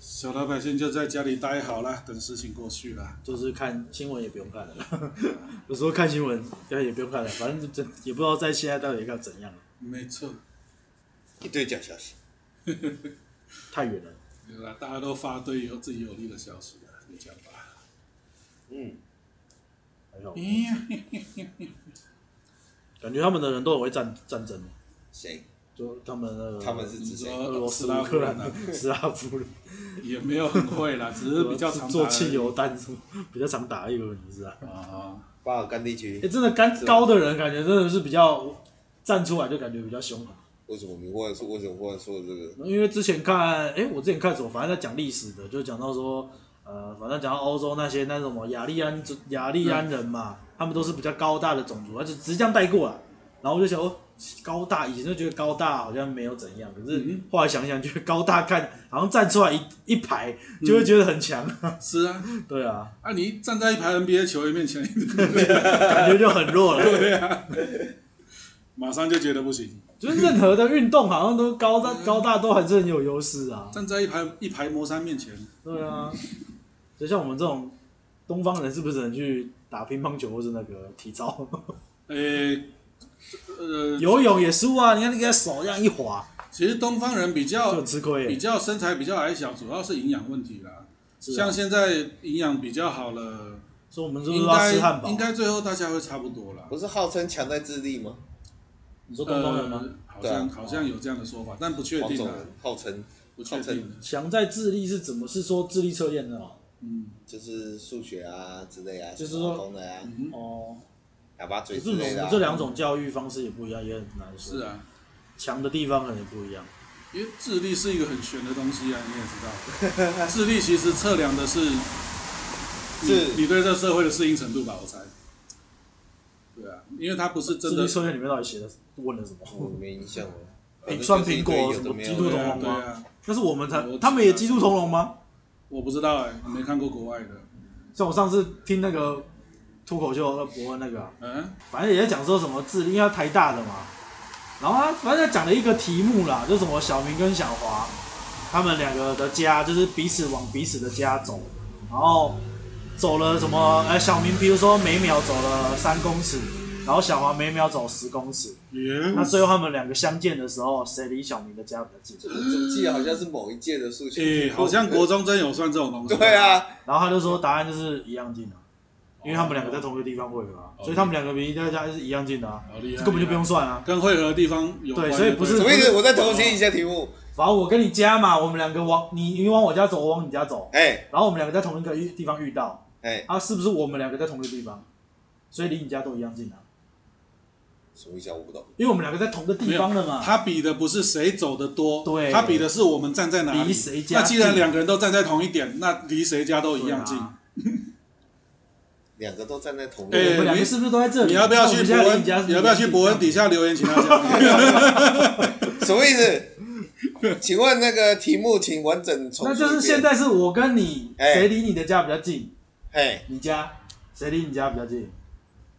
小老百姓就在家里待好了，等事情过去了。就是看新闻也不用看了，有时候看新闻也不用看了，反正这也不知道在现在到底要怎样。没错。一堆假消息。太远了。对啦，大家都发对有自己有利的消息。讲吧，嗯，还好，感觉他们的人都很会战战争。谁？就他们那个，他们是指谁？俄罗斯、乌克兰、斯拉夫人，也没有很会啦，只是比较常做汽油弹，比较常打一个，你知道？啊，巴尔干地区。哎，真的干高的人，感觉真的是比较站出来，就感觉比较凶狠。为什么你忽然说？为什么忽然说这个？因为之前看，哎，我之前看什么，反正在讲历史的，就讲到说。呃，反正讲到欧洲那些那什么雅利安雅利安人嘛，嗯、他们都是比较高大的种族，而且直接这样带过来。然后我就想哦，高大以前就觉得高大好像没有怎样，可是后来想想，觉得高大看好像站出来一一排就会觉得很强。嗯、是啊，对啊。啊，你站在一排 NBA 球员面前，感觉就很弱了。对啊。马上就觉得不行。就是任何的运动好像都高大高大都还是很有优势啊。站在一排一排魔山面前。对啊。就像我们这种东方人，是不是能去打乒乓球或是那个体操？呃、欸，呃，游泳也输啊！你看那个手这样一滑，其实东方人比较吃亏，比较身材比较矮小，主要是营养问题啦。啊、像现在营养比较好了，所以我们是不是要吃汉堡？应该最后大家会差不多啦。不是号称强在智力吗？你说东方人吗？呃、好像、啊、好像有这样的说法，但不确定啊。号称不确定。强在智力是怎么？是说智力测验的吗？嗯，就是数学啊之类啊，就是说，的啊，哦，哑巴嘴之类的。我们这两种教育方式也不一样，也很难说。是啊，强的地方可能也不一样。因为智力是一个很玄的东西啊，你也知道。智力其实测量的是，是你对这社会的适应程度吧？我猜。对啊，因为它不是真的。智力测验里面到底写的问了什么？我没印象了。你算苹果什么基督同盟吗？对啊。那是我们才，他们也基督同盟吗？我不知道哎、欸，我没看过国外的。像我上次听那个脱口秀那博恩那个、啊，嗯，反正也在讲说什么智力，因为他台大的嘛。然后他反正讲了一个题目啦，就什么小明跟小华他们两个的家，就是彼此往彼此的家走，然后走了什么？哎，小明比如说每秒走了三公尺。然后小华每秒走十公尺，那最后他们两个相见的时候，谁离小明的家比较近？怎么记得好像是某一届的数学？诶，好像国中真有算这种东西。对啊，然后他就说答案就是一样近的，因为他们两个在同一个地方汇合，所以他们两个离家家是一样近的啊，根本就不用算啊。跟汇合的地方有对，所以不是什么意思？我再重新一下题目。反正我跟你家嘛，我们两个往你你往我家走，我往你家走，哎，然后我们两个在同一个地方遇到，哎，啊，是不是我们两个在同一个地方？所以离你家都一样近啊。什么意思啊？我不懂。因为我们两个在同个地方的嘛。他比的不是谁走的多，对，他比的是我们站在哪里。离谁家？那既然两个人都站在同一点，那离谁家都一样近。两个都站在同。哎，我们两个是不是都在这里？你要不要去博恩？你要不要去博恩底下留言，请他讲。什么意思？请问那个题目，请完整重。那就是现在是我跟你，谁离你的家比较近？哎，你家，谁离你家比较近？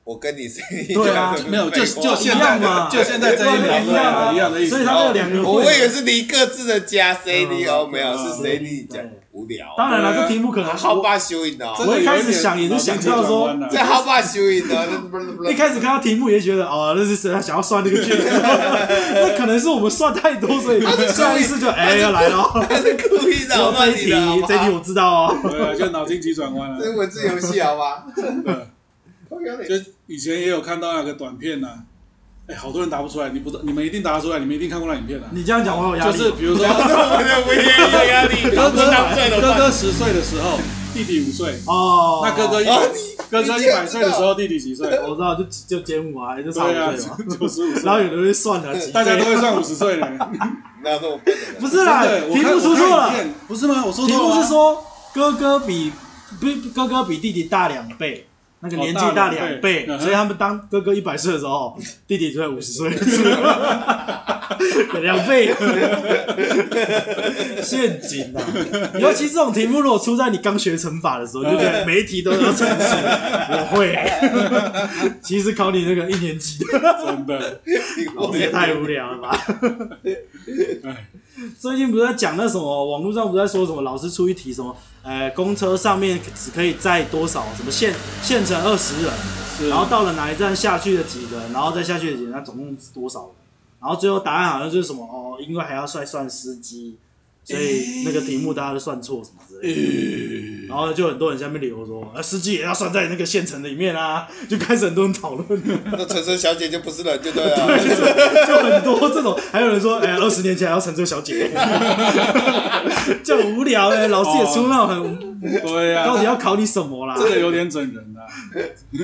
我跟你谁？对啊，没有，就就现在嘛，就现在这一秒一样的，一样的意思。所以他们两个，我以为是离各自的家，谁离哦，没有，是谁离你家？无聊。当然了，这题目可能好霸修赢的。我一开始想也是想到说，这好霸修赢的。一开始看到题目也觉得哦，那是谁想要算那个剧？那可能是我们算太多，所以下一次就哎要来了。他是故意的。这一题，这一题我知道哦。对，就脑筋急转弯了。这是文字游戏，好吧？就以前也有看到那个短片呐。哎，好多人答不出来，你不知道，你们一定答得出来，你们一定看过那影片的。你这样讲我有压力。就是比如说，我也有压力。哥哥，哥哥十岁的时候，弟弟五岁。哦。那哥哥一，哥哥一百岁的时候，弟弟几岁？我知道，就就减五啊，就差五岁嘛。九十五岁。然后有人会算了，大家都会算五十岁的。不是啦，题目出错了，不是吗？我说错了。题目是说哥哥比不哥哥比弟弟大两倍。那个年纪大两倍，所以他们当哥哥一百岁的时候，弟弟就在五十岁，两倍，陷阱啊！尤其这种题目，如果出在你刚学乘法的时候，就对，每一题都要乘除。我会，其实考你那个一年级的，真的，也太无聊了吧？最近不是在讲那什么，网络上不是在说什么，老师出一题什么，呃，公车上面只可以载多少，什么限限乘二十人，然后到了哪一站下去的几个人，然后再下去的几个人，那总共多少人？然后最后答案好像就是什么哦，因为还要算算司机。所以那个题目大家都算错什么之类的，然后就很多人下面留说，啊，司机也要算在那个县城的里面啊，就开始很多人讨论。那乘车小姐就不是人，就对了。就很多这种，还有人说，哎，二十年前还要乘车小姐，就很无聊哎，老师也出那种很，对呀，到底要考你什么啦？这个有点整人的。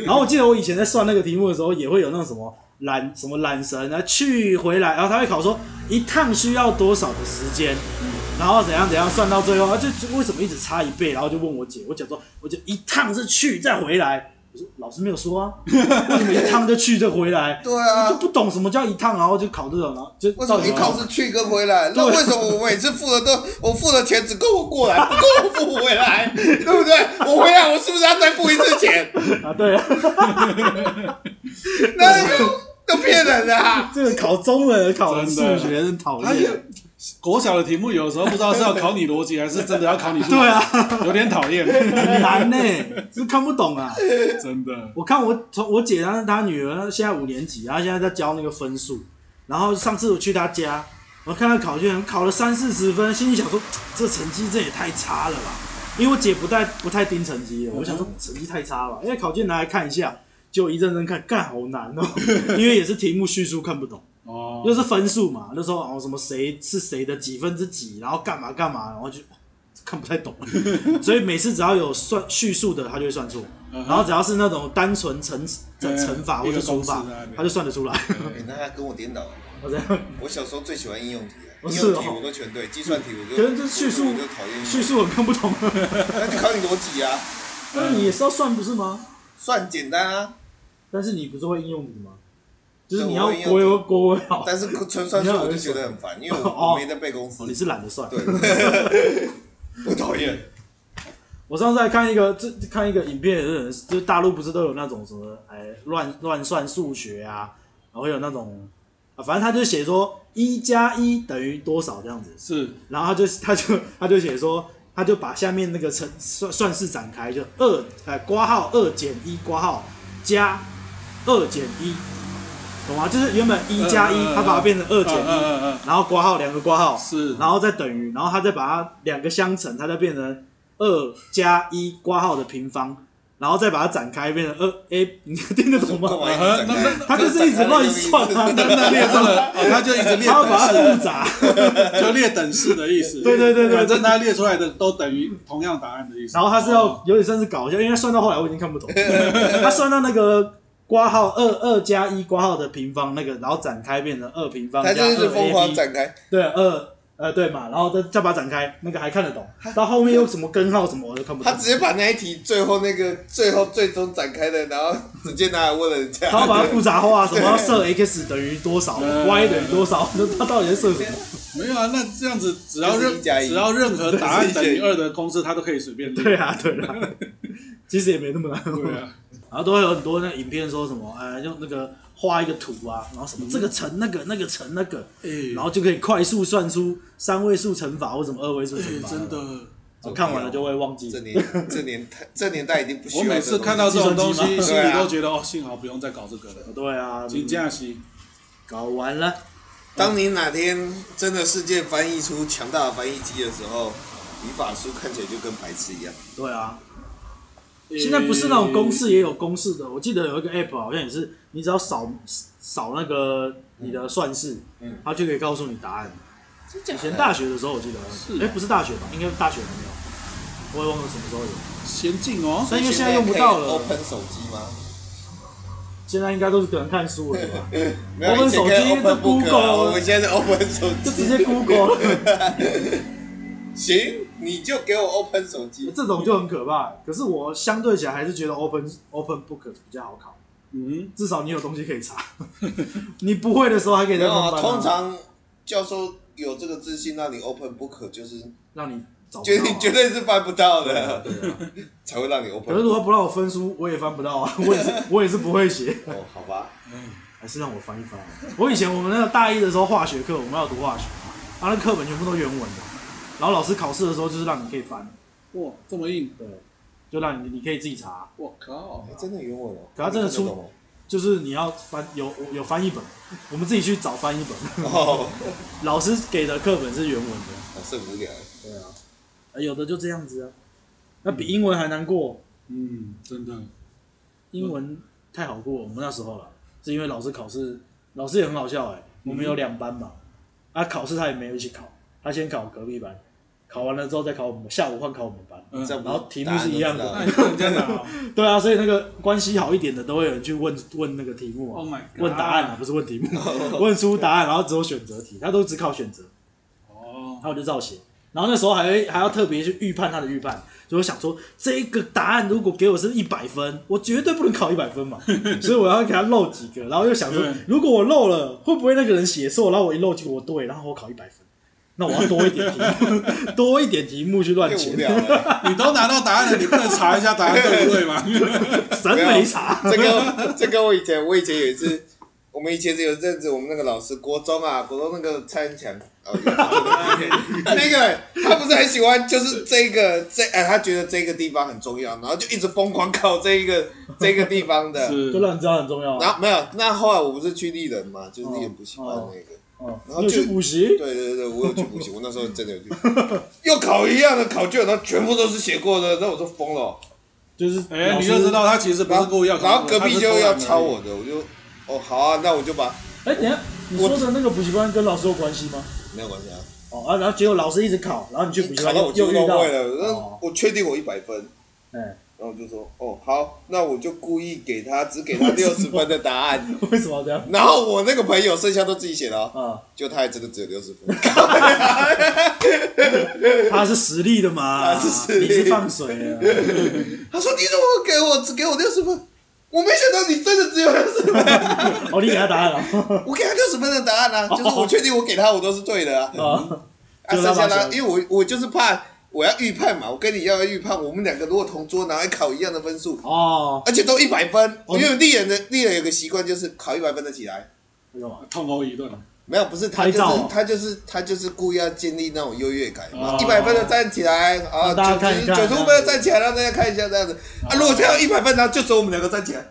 然后我记得我以前在算那个题目的时候，也会有那种什么懒什么懒神啊，去回来，然后他会考说一趟需要多少的时间。然后怎样怎样算到最后，啊，就为什么一直差一倍？然后就问我姐，我姐说，我就一趟是去再回来。我说老师没有说啊，为什么一趟就去再回来？对啊，就不懂什么叫一趟，然后就考这种，然后就为什么一趟是去跟回来？那为什么我每次付的都我付的钱只够我过来，不够我付回来，对不对？我回来我是不是要再付一次钱？啊，对啊，那就都骗人的啊！这个考中文考数学真讨厌。国小的题目有时候不知道是要考你逻辑，还是真的要考你数学。对啊，有点讨厌，很难呢，是看不懂啊。真的，我看我从我姐她她女儿现在五年级，然后现在在教那个分数，然后上次我去她家，我看她考卷考了三四十分，心里想说 这成绩这也太差了吧，因为我姐不太不太盯成绩的，我想说成绩太差了，因为考卷拿来看一下，就一认真看，干好难哦，因为也是题目叙述看不懂。哦，又是分数嘛，那时候哦什么谁是谁的几分之几，然后干嘛干嘛，然后就看不太懂，所以每次只要有算叙述的，他就会算错，然后只要是那种单纯乘乘乘法或者除法，他就算得出来。那他跟我颠倒了。我这样，我小时候最喜欢应用题了，应用题我都全对，计算题我就。可是这叙述就讨厌，叙述我看不懂。那就考你逻辑啊。那你也是要算不是吗？算简单啊，但是你不是会应用题吗？就是你要国有国文好，但是纯算 数我就觉得很烦，因为我没在背公式。你是懒得算。对，我讨厌。我上次还看一个，这看一个影片，是就是大陆不是都有那种什么，哎，乱乱算数学啊，然后有那种，啊，反正他就写说一加一等于多少这样子。是。然后他就他就他就写说，他就把下面那个乘算算式展开，就二哎括号二减一括号加二减一。懂吗？就是原本一加一，它把它变成二减一，然后括号两个括号，是，然后再等于，然后它再把它两个相乘，它再变成二加一括号的平方，然后再把它展开变成二 a，你听得懂吗？他就是一直乱算啊，那列出来，他就一直列，他把它复杂，就列等式的意思。对对对对，反正他列出来的都等于同样答案的意思。然后他是要有点算是搞笑，因为算到后来我已经看不懂，他算到那个。括号二二加一括号的平方那个，然后展开变成二平方加二。疯狂展开。对，二呃对嘛，然后再再把它展开，那个还看得懂。到后面又什么根号什么我都看不懂。他直接把那一题最后那个最后最终展开的，然后直接拿来问人家。他把它复杂化，什么要设 x 等于多少，y 等于多少，那他到底在设什么？没有啊，那这样子只要任只要任何答案等于二的公式，他都可以随便。对啊，对啊，其实也没那么难。对啊。然后都会有很多那影片说什么，呃，用那个画一个图啊，然后什么这个乘那个，那个乘那个，然后就可以快速算出三位数乘法或什么二位数乘法。真的，我看完了就会忘记。这年这年代这年代已经不需要。我每次看到这种东西，心里都觉得哦，幸好不用再搞这个了。对啊，请假期搞完了。当你哪天真的世界翻译出强大的翻译机的时候，语法书看起来就跟白痴一样。对啊。现在不是那种公式也有公式的，我记得有一个 app 好像也是，你只要扫扫那个你的算式，嗯，它就可以告诉你答案。以前大学的时候我记得，是，哎，不是大学吧？应该是大学还没有，我也忘了什么时候有。先进哦，所以因为现在用不到了。Open 手机吗？现在应该都是可能看书了吧？Open 手机是 Google，我们现在是 Open 手机，就直接 Google。行。你就给我 Open 手机，这种就很可怕。可是我相对起来还是觉得 Open Open Book 比较好考。嗯，至少你有东西可以查。你不会的时候还可以再翻翻。通常教授有这个自信，让你 Open Book 就是让你找绝对绝对是翻不到的，才会让你 Open。可是如果不让我分书，我也翻不到啊。我也是我也是不会写。哦，好吧。嗯，还是让我翻一翻。我以前我们那个大一的时候化学课，我们要读化学，啊，那课本全部都原文的。然后老师考试的时候就是让你可以翻，哇，这么硬，对，就让你你可以自己查。我靠，真的原文哦！可他真的出，就是你要翻有有翻译本，我们自己去找翻译本。哦，老师给的课本是原文的，是无聊。对啊，有的就这样子啊，那比英文还难过。嗯，真的，英文太好过我们那时候了，是因为老师考试，老师也很好笑哎，我们有两班嘛，啊，考试他也没有一起考，他先考隔壁班。考完了之后再考我们，下午换考我们班，嗯、然后题目是一样的。对啊，所以那个关系好一点的都会有人去问问那个题目啊，oh、问答案啊，不是问题目，问出答案，然后只有选择题，他都只考选择。哦，然后我就照写，然后那时候还还要特别去预判他的预判，就我想说这一个答案如果给我是一百分，我绝对不能考一百分嘛，所以我要给他漏几个，然后又想说如果我漏了，会不会那个人写错，然后我一漏结果我对，然后我考一百分。那我要多一点题目，多一点题目去乱写。你都拿到答案了，你不能查一下答案对不对吗？真没查。这个这个我以前我以前有一次，我们以前有阵子我们那个老师，国中啊，国中那个蔡恩强，哦，那个他不是很喜欢，就是这个这哎，他觉得这个地方很重要，然后就一直疯狂考这一个这个地方的，就让你知道很重要。然后没有，那后来我不是去丽人嘛，就是立人补习班那个。然后去补习？对对对，我有去补习，我那时候真的有去。又考一样的考卷，然后全部都是写过的，那我都疯了。就是，哎，你就知道他其实不是故意要考，然后隔壁就要抄我的，我就，哦，好啊，那我就把。哎，等下，你说的那个补习班跟老师有关系吗？没有关系啊。哦啊，然后结果老师一直考，然后你去补习班又又遇到了，我确定我一百分。哎。然后就说哦好，那我就故意给他只给他 六十分的答案。为什么这样？然后我那个朋友剩下都自己写了啊，就他还真的只有六十分。他是实力的嘛？你是放水的。他说你怎么给我只给我六十分？我没想到你真的只有六十分。哦，你给他答案了？我给他六十分的答案啊，就是我确定我给他我都是对的啊。啊，剩下他，因为我我就是怕。我要预判嘛，我跟你要预判，我们两个如果同桌拿来考一样的分数，哦，而且都一百分，因为丽人的丽人有个习惯就是考一百分的起来，没有痛殴一顿，没有，不是他就是他就是他就是故意要建立那种优越感嘛，一百分的站起来，啊，九十九十五分的站起来，让大家看一下这样子，啊，如果这样一百分，然后就只有我们两个站起来，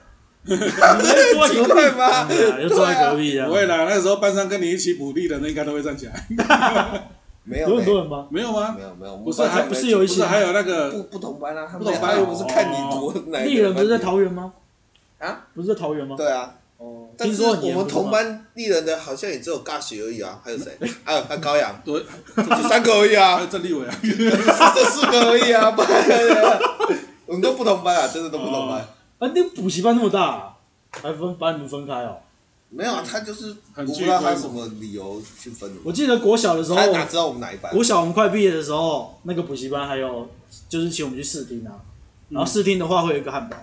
奇怪吗？又坐在隔壁啊，不会啦，那个时候班上跟你一起补力的那应该都会站起来。没有很多人吗？没有吗？没有没有，不是还不是有一些还有那个不不同班啊，不同班又不是看你读哪。立人不是在桃园吗？啊，不是在桃园吗？对啊。哦。听说我们同班丽人的好像也只有尬学而已啊，还有谁？还有还有高阳，对，就三个而已啊。还有郑立伟啊，这四个而已啊，我们都不同班啊，真的都不同班。啊，那补习班那么大，还分把你们分开哦？没有啊，他就是我不知道他什么理由去分的。我记得国小的时候，他哪知道我们哪一班？国小我们快毕业的时候，那个补习班还有就是请我们去试听啊，然后试听的话会有一个汉堡，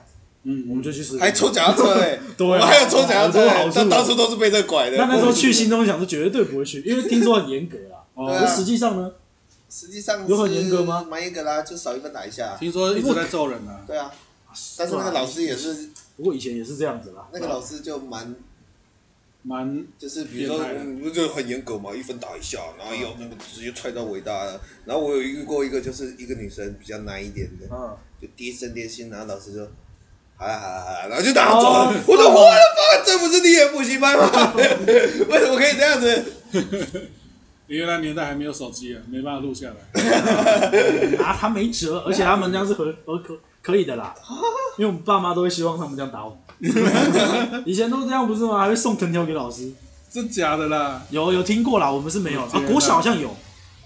嗯，我们就去试听。还抽脚踏车嘞，对，我还有抽脚踏车，但当初都是被这拐的。那那时候去心中想是绝对不会去，因为听说很严格 啦。哦。实际上呢？实际上有很严格吗？蛮严格啦，就少一分打一下。听说一直在揍人啊。对啊，但是那个老师也是，不过以前也是这样子啦。那个老师就蛮。蛮就是比如说我们就很严格嘛，一分打一下，然后要那个直接踹到伟大的。然后我有遇过一个，就是一个女生比较难一点的，就低声低气，然后老师说，好了好了好了，然后就打走了。我说我的妈，这不是你也补习班吗？为什么可以这样子？因为那年代还没有手机啊，没办法录下来。啊，他没辙，而且他们这样是合合可可以的啦。因为我们爸妈都会希望他们这样打我们。以前都这样不是吗？还会送藤条给老师。真假的啦？有有听过啦，我们是没有。啊，国小好像有。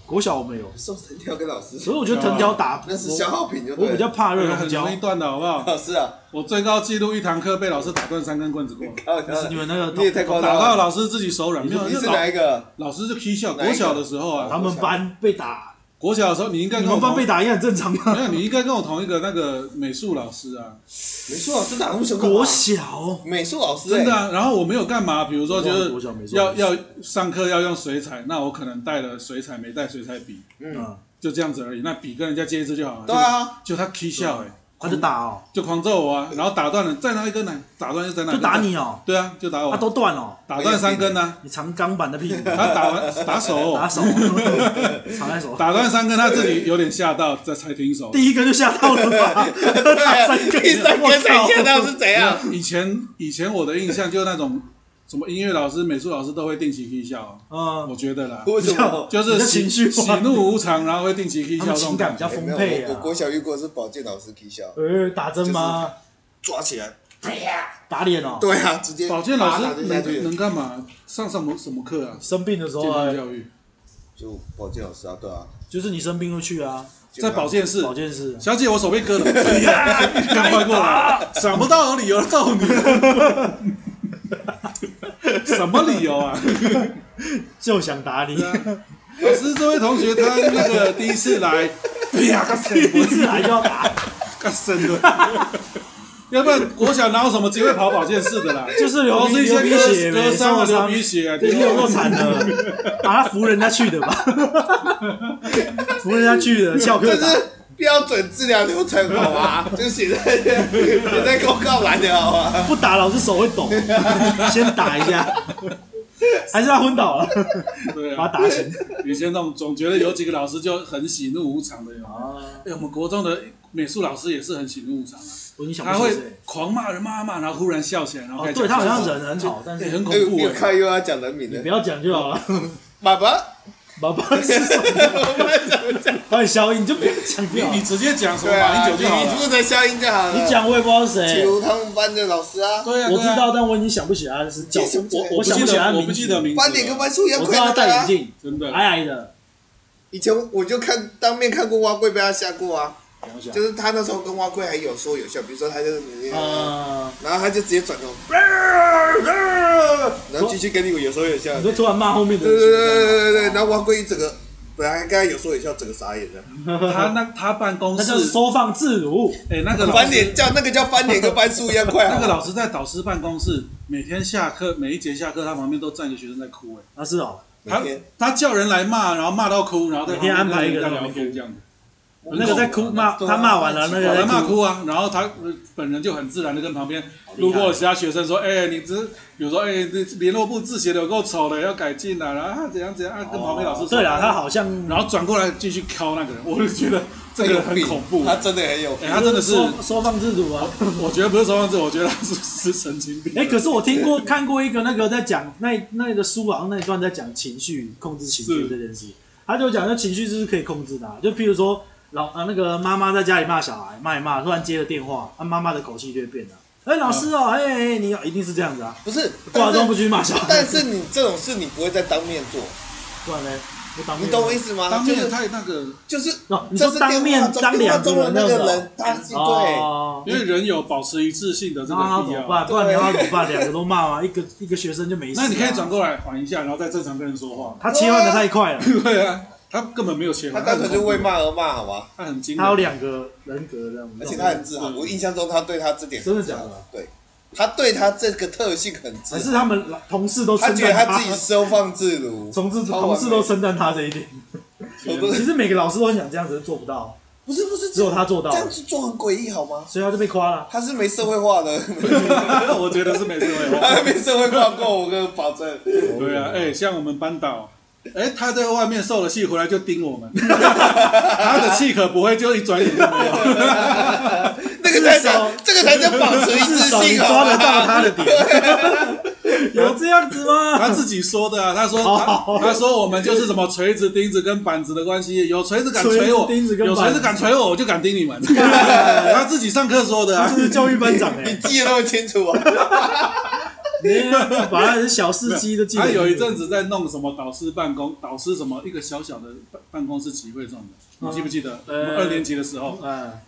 国小我没有送藤条给老师，所以我觉得藤条打那是消耗品，就我比较怕热，很容易断的好不好？老师啊，我最高纪录一堂课被老师打断三根棍子过。你们那个你也太夸张了，打到老师自己手软。没有，你是哪一个？老师就踢笑。国小的时候啊，他们班被打。国小的时候，你应该跟我班被打也很正常吧。没有，你应该跟我同一个那个美术老师啊。美术老师打什么？国小美术老师真的啊。然后我没有干嘛，比如说就是要要上课要用水彩，那我可能带了水彩，没带水彩笔。嗯。就这样子而已，那笔跟人家借一支就好了。对啊。就他 K 笑哎。他就打哦，就狂揍我啊，然后打断了，再拿一根来打断，又再拿。就打你哦。对啊，就打我。他都断了，打断三根呢。你长钢板的屁股。他打完打手。打手。藏在手。打断三根，他自己有点吓到，这才停手。第一根就吓到了吧？打三根，第三根才吓到是怎样？以前以前我的印象就是那种。什么音乐老师、美术老师都会定期 K 笑，嗯，我觉得啦，为什么？就是情绪喜怒无常，然后会定期 K 笑，情感比较丰沛啊。我国小遇过是保健老师 K 笑，呃，打针吗？抓起来，打脸哦。对啊，直接。保健老师能能干嘛？上什么什么课啊？生病的时候啊。教育。就保健老师啊，对啊。就是你生病会去啊，在保健室。保健室。小姐，我手被割了，赶快过来！想不到有理由揍你。什么理由啊？就想打你。老师，这位同学他那个第一次来，哎呀，第一次来就要打，干生的。要不然国小哪有什么机会跑保健室的啦？就是流一些鼻血，割伤了流鼻血啊，你有够惨的，把他扶人家去的吧？扶人家去的，翘课打。标准治疗流程好吗？就写在写在公告栏的好吗？不打老师手会抖，先打一下，还是他昏倒了？对啊，把他打醒。以前那种总觉得有几个老师就很喜怒无常的啊。哎，我们国中的美术老师也是很喜怒无常啊。他会狂骂人骂骂，然后忽然笑起来，然后对他好像人很好，但是很恐怖。又看又要讲人名你，不要讲就好了。爸爸。爸爸是什么？帮你消音，你就不用讲。你你直接讲什么马英九就好了。你负责消音就好了。你讲我也不知道是谁。比如他们班的老师啊。对啊。我知道，但我已经想不起来是叫。我我想不起来名字。斑点跟斑树一样。我知道他戴眼镜，真的矮矮的。以前我就看当面看过蛙贵被他吓过啊。就是他那时候跟蛙贵还有说有笑，比如说他就是，然后他就直接转头，然后继续跟你有说有笑。你就突然骂后面的人。对对对对对，然后蛙贵一整个。本来刚才有说有笑，整个傻眼的。他那他办公室，那叫收放自如。哎，那个翻脸叫那个叫翻脸，跟翻书一样快。那个老师在导师办公室，每天下课每一节下课，他旁边都站一个学生在哭。哎，啊是哦。他他叫人来骂，然后骂到哭，然后每天安排一个人聊天这样子。那个在哭骂他骂完了，那个在骂哭啊，然后他本人就很自然的跟旁边路过其他学生说：“哎，你这比如说哎，这联络部字写的有够丑的，要改进了。”然后他怎样怎样啊，跟旁边老师说。对啊，他好像然后转过来继续敲那个人，我就觉得这个很恐怖。他真的很有，他真的是收放自如啊。我觉得不是收放自如，我觉得他是是神经病。哎，可是我听过看过一个那个在讲那那个书好像那一段在讲情绪控制情绪这件事，他就讲那情绪就是可以控制的，就譬如说。老啊，那个妈妈在家里骂小孩，骂一骂，突然接了电话，啊，妈妈的口气就会变了。哎，老师哦，哎哎，你一定是这样子啊？不是，挂钟不去骂小孩。但是你这种事你不会再当面做，不然呢？你懂我意思吗？当面太那个，就是你说当面当两个人那个人，他是对，因为人有保持一致性的这个必要。不然你要怎么办？两个都骂嘛，一个一个学生就没事。那你可以转过来缓一下，然后再正常跟人说话。他切换的太快了。对啊。他根本没有切换，他单纯就为骂而骂，好吗？他很精，他有两个人格这样，而且他很自豪。我印象中，他对他这点真的假的？对，他对他这个特性很自豪。还是他们同事都他觉得他自己收放自如，同事同事都称赞他这一点。其实每个老师都很想这样子，做不到。不是不是，只有他做到，这样子做很诡异好吗？所以他就被夸了。他是没社会化的，我觉得是没社会化，他没社会化过，我跟保证。对啊，哎，像我们班导，哎，他在外面受了气回来就盯我们，他的气可不会就一转眼就没有。那个才叫这个才叫保持一致性，抓得到他的点。有这样子吗？他自己说的啊，他说他他说我们就是什么锤子、钉子跟板子的关系，有锤子敢锤我，有锤子敢锤我，我就敢钉你们。他自己上课说的啊，这是教育班长哎，你记得那么清楚啊？反正是小司机的记得。他有一阵子在弄什么导师办公，导师什么一个小小的办办公室集会这种的，你记不记得？我们二年级的时候，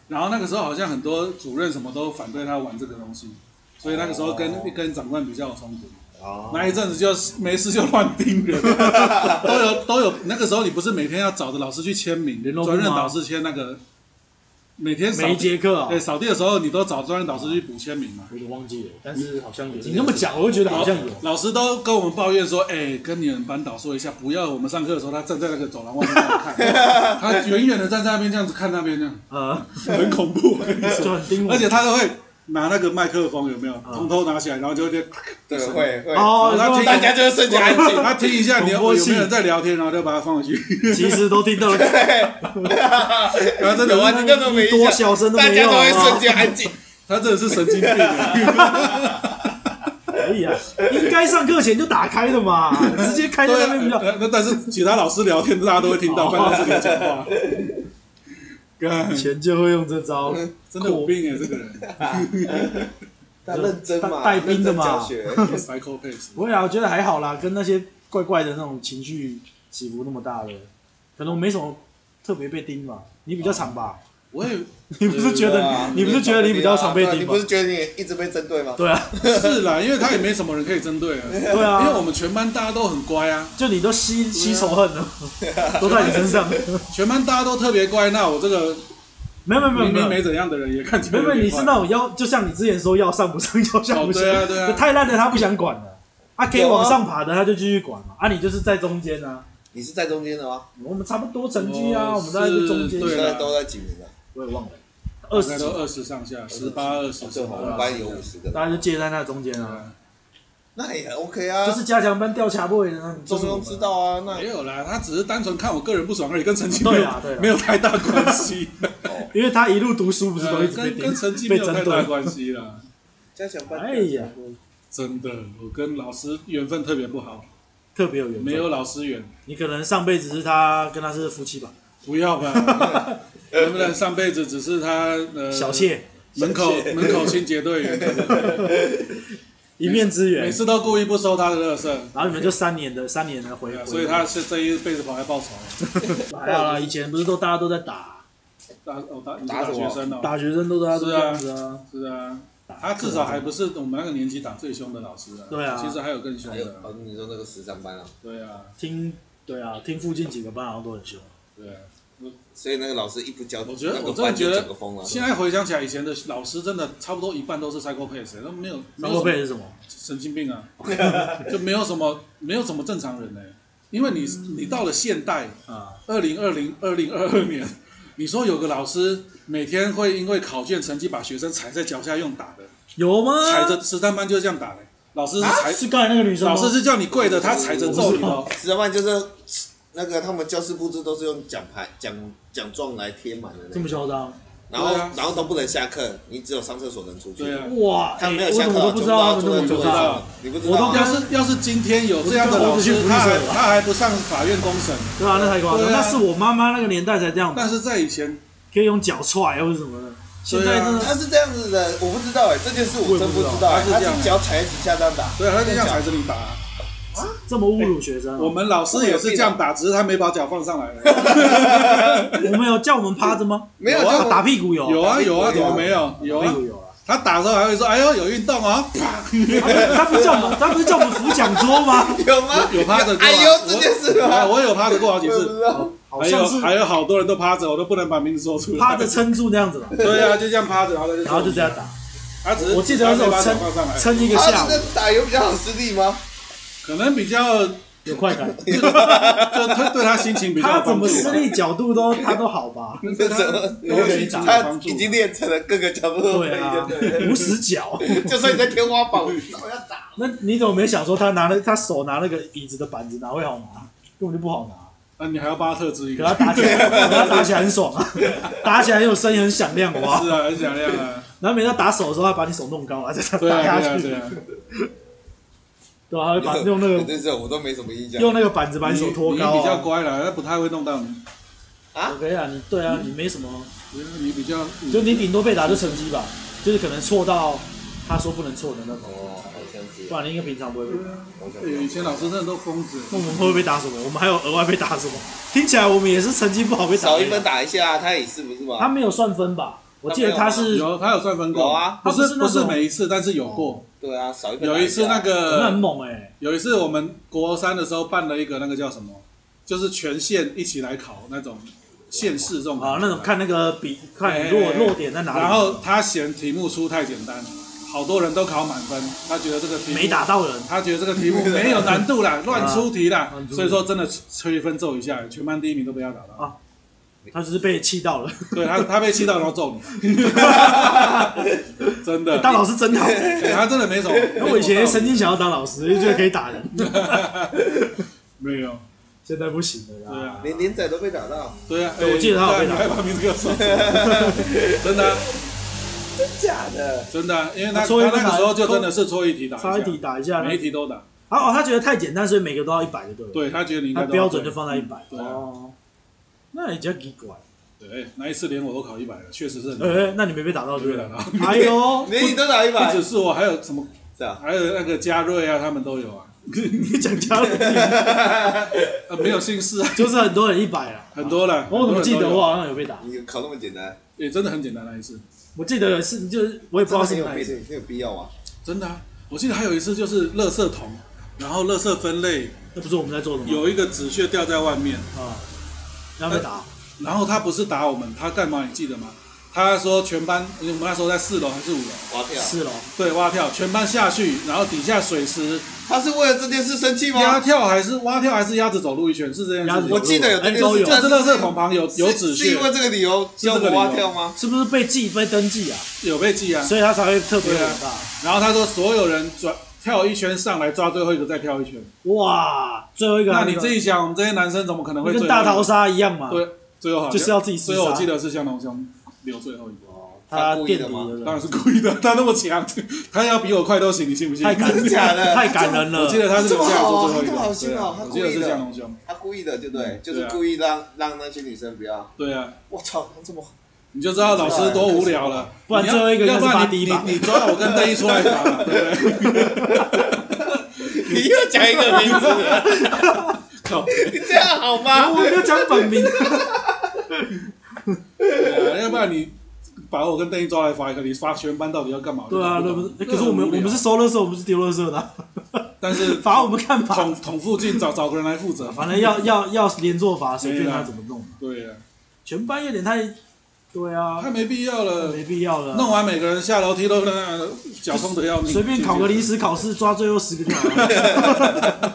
然后那个时候好像很多主任什么都反对他玩这个东西，所以那个时候跟跟长官比较有冲突。那一阵子就没事就乱盯人，都有都有。那个时候你不是每天要找着老师去签名，专任导师签那个，每天每一节课对扫地的时候，你都找专业导师去补签名嘛？有点忘记了，但是好像有。你那么讲，我就觉得好像有。老师都跟我们抱怨说，哎，跟你们班导说一下，不要我们上课的时候他站在那个走廊外面看，他远远的站在那边这样子看那边这样，啊，很恐怖，就很盯我，而且他都会。拿那个麦克风有没有？从头拿起来，然后就就对会会哦，然后大家就会瞬间安静，他听一下你有没有人在聊天，然后就把它放回去。其实都听到了，然后真的完全都没多小声都没有，大家都会瞬间安静。他真的是神经病。可以啊，应该上课前就打开的嘛，直接开在那边比较。那但是其他老师聊天，大家都会听到办公室里讲话。以前就会用这招，真的有病哎，这个人。他认真嘛，带兵的嘛。不会啊，我觉得还好啦，跟那些怪怪的那种情绪起伏那么大的，可能我没什么特别被盯吧。你比较惨吧？我也，你不是觉得你不是觉得你比较常被盯吗？你不是觉得你一直被针对吗？对啊，是啦，因为他也没什么人可以针对啊。对啊，因为我们全班大家都很乖啊，就你都吸吸仇恨了，都在你身上。全班大家都特别乖，那我这个没有没有没有明明没怎样的人也看起来。没有，你是那种要，就像你之前说要上不上要下不下，对啊对啊，太烂的他不想管了，啊可以往上爬的他就继续管嘛，啊你就是在中间啊。你是在中间的吗？我们差不多成绩啊，我们都在中间，现在都在几名啊？我也忘了。二十都二十上下，十八二十，正好我们班有五十个，大家就介在那中间啊。那也很 OK 啊，就是加强班调查部的，中庸知道啊。那没有啦，他只是单纯看我个人不爽而已，跟成绩没有没有太大关系。因为他一路读书不是都一直被跟成绩 没有太大关系啦。加强班，哎呀，真的，我跟老师缘分特别不好，特别有缘分，没有老师缘。你可能上辈子是他跟他是夫妻吧？不要吧。能不能上辈子只是他呃小谢门口门口清洁队员，一面之缘，每次都故意不收他的垃圾，然后你们就三年的三年的回，所以他是这一辈子跑来报仇。还好啦，以前不是都大家都在打，打哦打打学生哦，打学生都是这样子啊，是啊，他至少还不是我们那个年级打最凶的老师啊，对啊，其实还有更凶的，哦你说那个十三班啊，对啊，听对啊听附近几个班好像都很凶，对。所以那个老师一不教，我觉得我真的觉得，现在回想起来，以前的老师真的差不多一半都是 psychopath，都没有。psychopath 是什么？神经病啊！就没有什么，没有什么正常人呢。因为你你到了现代啊，二零二零二零二二年，你说有个老师每天会因为考卷成绩把学生踩在脚下用打的，有吗？踩着十三班就是这样打的，老师是踩是刚才那个女生，老师是叫你跪着，他踩着揍你哦。十三班就是。那个他们教室布置都是用奖牌、奖奖状来贴满的，这么嚣张。然后然后都不能下课，你只有上厕所能出去。对啊。哇，他没有下课，我都不知道他们那么嚣张。你不知道？我都要是要是今天有这样的老师，他还他还不上法院公审？对啊，那太夸张。那是我妈妈那个年代才这样。但是在以前可以用脚踹或者什么的。现在呢？他是这样子的，我不知道哎，这件事我真不知道。他是脚踩几下这样打。对啊，他就这样踩着你打。啊，这么侮辱学生！我们老师也是这样打，只是他没把脚放上来。我们有叫我们趴着吗？没有啊，打屁股有。有啊有啊，怎么没有？有啊有啊。他打的时候还会说：“哎呦，有运动啊！”他不是叫我们，他不是叫我们扶讲桌吗？有吗？有趴着过。哎呦，这件事吗？我有趴着过好几次。还有还有好多人都趴着，我都不能把名字说出来。趴着撑住那样子嘛。对啊，就这样趴着，然后就然后就这样打。他只是我记得那时候撑撑一个下午。打有比较好施力吗？可能比较有快感，就他对他心情比较他怎么施力角度都他都好 吧？他已经练成了各个角度都可以，对啊，无死角。就算你在天花板，我要打。那你怎么没想说他拿了他手拿那个椅子的板子哪会好拿？根本就不好拿。那你还要帮他特之一个？可他打起来，他打起来很爽啊，打起来很有声音，很响亮，哇！是啊，很响亮啊。然后每次打手的时候，他把你手弄高，再打下去。对啊，他会把用那个，我都没什么印象。用那个板子把你手托高。你比较乖了，他不太会弄到你。啊？OK 啊，你对啊，你没什么。你比较，就你顶多被打就成绩吧，就是可能错到他说不能错的那种。哦，好像是。不然你应该平常不会被打。以前老师真的都疯子。那我们会不会被打什么？我们还有额外被打什么？听起来我们也是成绩不好被打。少一分打一下，他也是不是吗？他没有算分吧？我记得他是有，他有算分过。有啊，不是不是每一次，但是有过。对啊，少一分。有一次那个很猛哎，有一次我们国三的时候办了一个那个叫什么，就是全县一起来考那种县市这种啊，那种看那个比看落落点在哪里。然后他嫌题目出太简单，好多人都考满分，他觉得这个题目没打到人，他觉得这个题目没有难度啦，乱出题啦，所以说真的吹分揍一下，全班第一名都被他打到。啊，他只是被气到了。对他，他被气到然后揍你。真的，当老师真好。他真的没什么。那我以前曾经想要当老师，就觉得可以打人。没有，现在不行了。对啊，连连仔都被打到。对啊，我记得他有被打。还把名字给我说出来。真的。真假的？真的，因为他他那个时候就真的是错一题打，差一题打一下，每一题都打。哦，他觉得太简单，所以每个都要一百就对了。对，他觉得你应该。他标准就放在一百。哦。那也叫奇怪。对，那一次连我都考一百了，确实是。哎，那你没被打到就没打到。还有，连你都打一百。不只是我，还有什么？是啊，还有那个嘉瑞啊，他们都有啊。你讲嘉瑞？呃，没有姓氏啊，就是很多人一百啊，很多了。我怎么记得我好像有被打？你考那么简单？也真的很简单那一次。我记得是，就是我也不知道是哪一次。没有必要啊。真的啊，我记得还有一次就是垃圾桶，然后垃圾分类，那不是我们在做的吗？有一个纸屑掉在外面啊，然后被打。然后他不是打我们，他干嘛？你记得吗？他说全班，我们那时候在四楼还是五楼？蛙跳。四楼。对，蛙跳，全班下去，然后底下水池。他是为了这件事生气吗？蛙跳还是蛙跳还是鸭子走路一圈？是这样子。我记得有这件事，都有。就是垃圾桶旁有有纸屑。是因为这个理由叫蛙跳吗？是不是被记被登记啊？有被记啊，所以他才会特别大。然后他说所有人转跳一圈上来抓最后一个再跳一圈。哇，最后一个。那你自己想，我们这些男生怎么可能会跟大逃杀一样嘛？对。最后就是要自己死。所以我记得是向龙兄留最后一个。哦，他故意的吗？当然是故意的。他那么强，他要比我快都行，你信不信？太感人了，太感人了。我记得他是留下来做最后一个。好心哦，我记得是香农兄。他故意的，对不对？就是故意让让那些女生不要。对啊。我操，他这么。你就知道老师多无聊了。不然最后一个，要不然你你你抓我跟邓一出来打，对不对？你又讲一个名字。靠，你这样好吗？我没有讲本名。对啊，要不然你把我跟邓一抓来罚一个，你罚全班到底要干嘛？对啊，那不是？可是我们我们是收垃圾，我们是丢垃圾的。但是 罚我们干嘛？桶桶附近找找个人来负责，反正要要要连坐罚，随便他怎么弄。对啊，全班有点太，对啊，太没必要了，没必要了。弄完每个人下楼梯都那脚痛的要命，随便考个临时考试，抓最后十个就好了。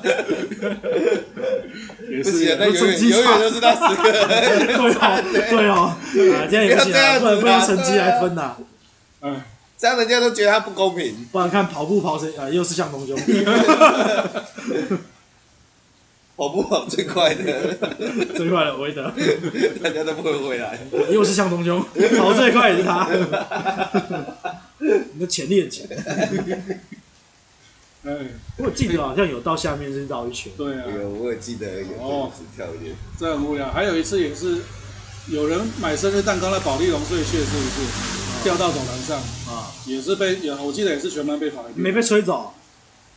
也是，那永远永远都是那十个。对哦，对哦，啊，这样也不行啊，不能不用成绩来分呐。嗯，这样人家都觉得他不公平。不然看跑步跑谁啊？又是向东兄。跑步跑最快的，最快的韦德，大家都不会回来。又是向东兄，跑最快也是他。你的潜力很强。嗯，我记得好像有到下面是绕一圈。对啊，有我也记得有哦，是跳一点。这很无聊。还有一次也是有人买生日蛋糕在保利龙碎屑，是不是掉到走廊上啊？也是被有，我记得也是全班被罚。没被吹走，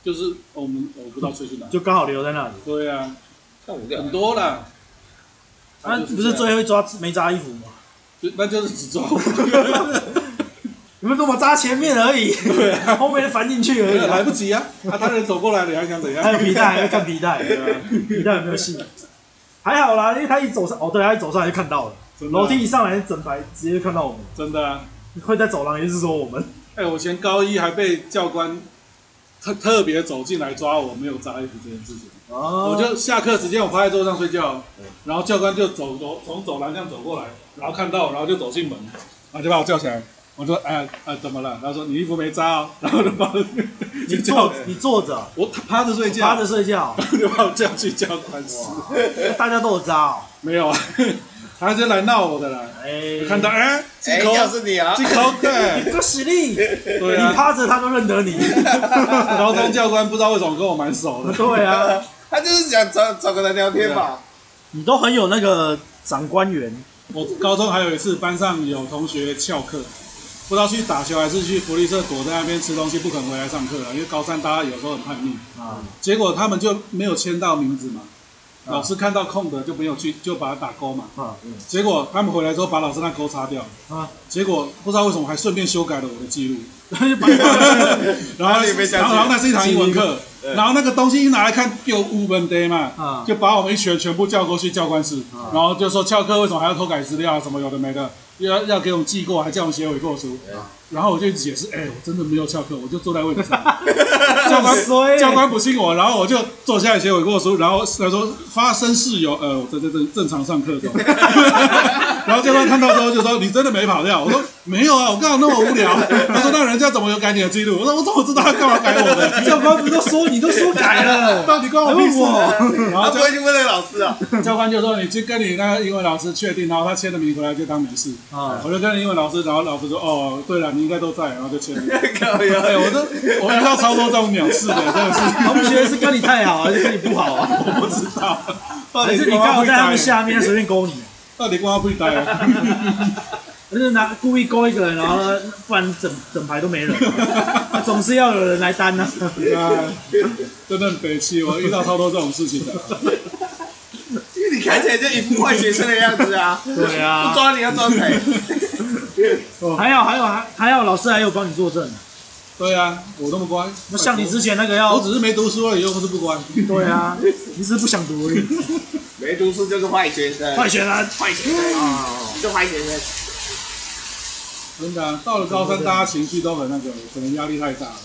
就是我们我不知道吹去哪，就刚好留在那里。对啊，很多啦。啊，不是最后一抓没扎衣服吗？就那就是只抓。你们跟我扎前面而已，对啊，后面翻进去而已，来不及啊！啊，他人走过来了，你还想怎样？还有皮带，还要看皮带，皮带有没有戏？还好啦，因为他一走上，哦，对，他一走上来就看到了，楼梯一上来，整排直接就看到我们，真的啊！会在走廊，也是说我们。哎，我前高一还被教官特特别走进来抓我没有扎衣服这件事情。哦，我就下课时间我趴在桌上睡觉，然后教官就走走从走廊这样走过来，然后看到我，然后就走进门，然后就把我叫起来。我说哎哎怎么了？他说你衣服没扎哦，然后就把我你坐 你坐着，我趴着睡觉，趴着睡觉，就把我叫去教官室。大家都有扎哦？没有啊，他是来闹我的啦。哎，看到哎，哎，又是你啊，进口对，这实力，对啊，你趴着他都认得你。高中教官不知道为什么跟我蛮熟的。对啊，他就是想找找个人聊天嘛。你都很有那个长官缘。我高中还有一次班上有同学翘课。不知道去打球还是去福利社躲在那边吃东西，不肯回来上课了。因为高三大家有时候很叛逆啊，结果他们就没有签到名字嘛。老师看到空的就没有去，就把它打勾嘛。啊，结果他们回来之后把老师那勾擦掉。啊，结果不知道为什么还顺便修改了我的记录。然后，然后，然后那是一堂英文课，然后那个东西一拿来看，有五本 day 嘛，就把我们一群全部叫过去教官室，然后就说翘课为什么还要偷改资料啊？什么有的没的。要要给我们记过，还叫我们写悔过书，然后我就解释，哎，我真的没有翘课，我就坐在位置上。教官教官不信我，然后我就坐下来写悔过书，然后他说发生事由，呃，我在这正正常上课中。然后教官看到之后就说，你真的没跑掉？我说没有啊，我刚好那么无聊。他说那人家怎么有改你的记录？我说我怎么知道他干嘛改我的？教官不都说你都说改了，到底关我屁事？然后就去问那个老师啊，教官就说你去跟你那个英文老师确定，然后他签了名回来就当没事。啊，我就跟英文老师，然后老师说哦，对了，你应该都在，然后就签了。可以啊，我都我遇到超多这种鸟事的，真的是。同学是跟你太好还是跟你不好啊？我不知道。还是你刚好在他们下面随便勾你？到底光不会待啊？就是拿故意勾一个人，然后不然整整排都没人，总是要有人来担呢。啊，真的很悲戚，我遇到超多这种事情的。因为你看起来就一副坏学生的样子啊。对啊。不抓你要抓谁？还有还有还还有，老师还有帮你作证。对啊，我那么乖。那像你之前那个要，我只是没读书而已，又不是不乖。对啊，你是不想读而已。没读书就是坏学生。坏学生，坏学生啊，就坏学生。真的，到了高三，大家情绪都很那个，可能压力太大了，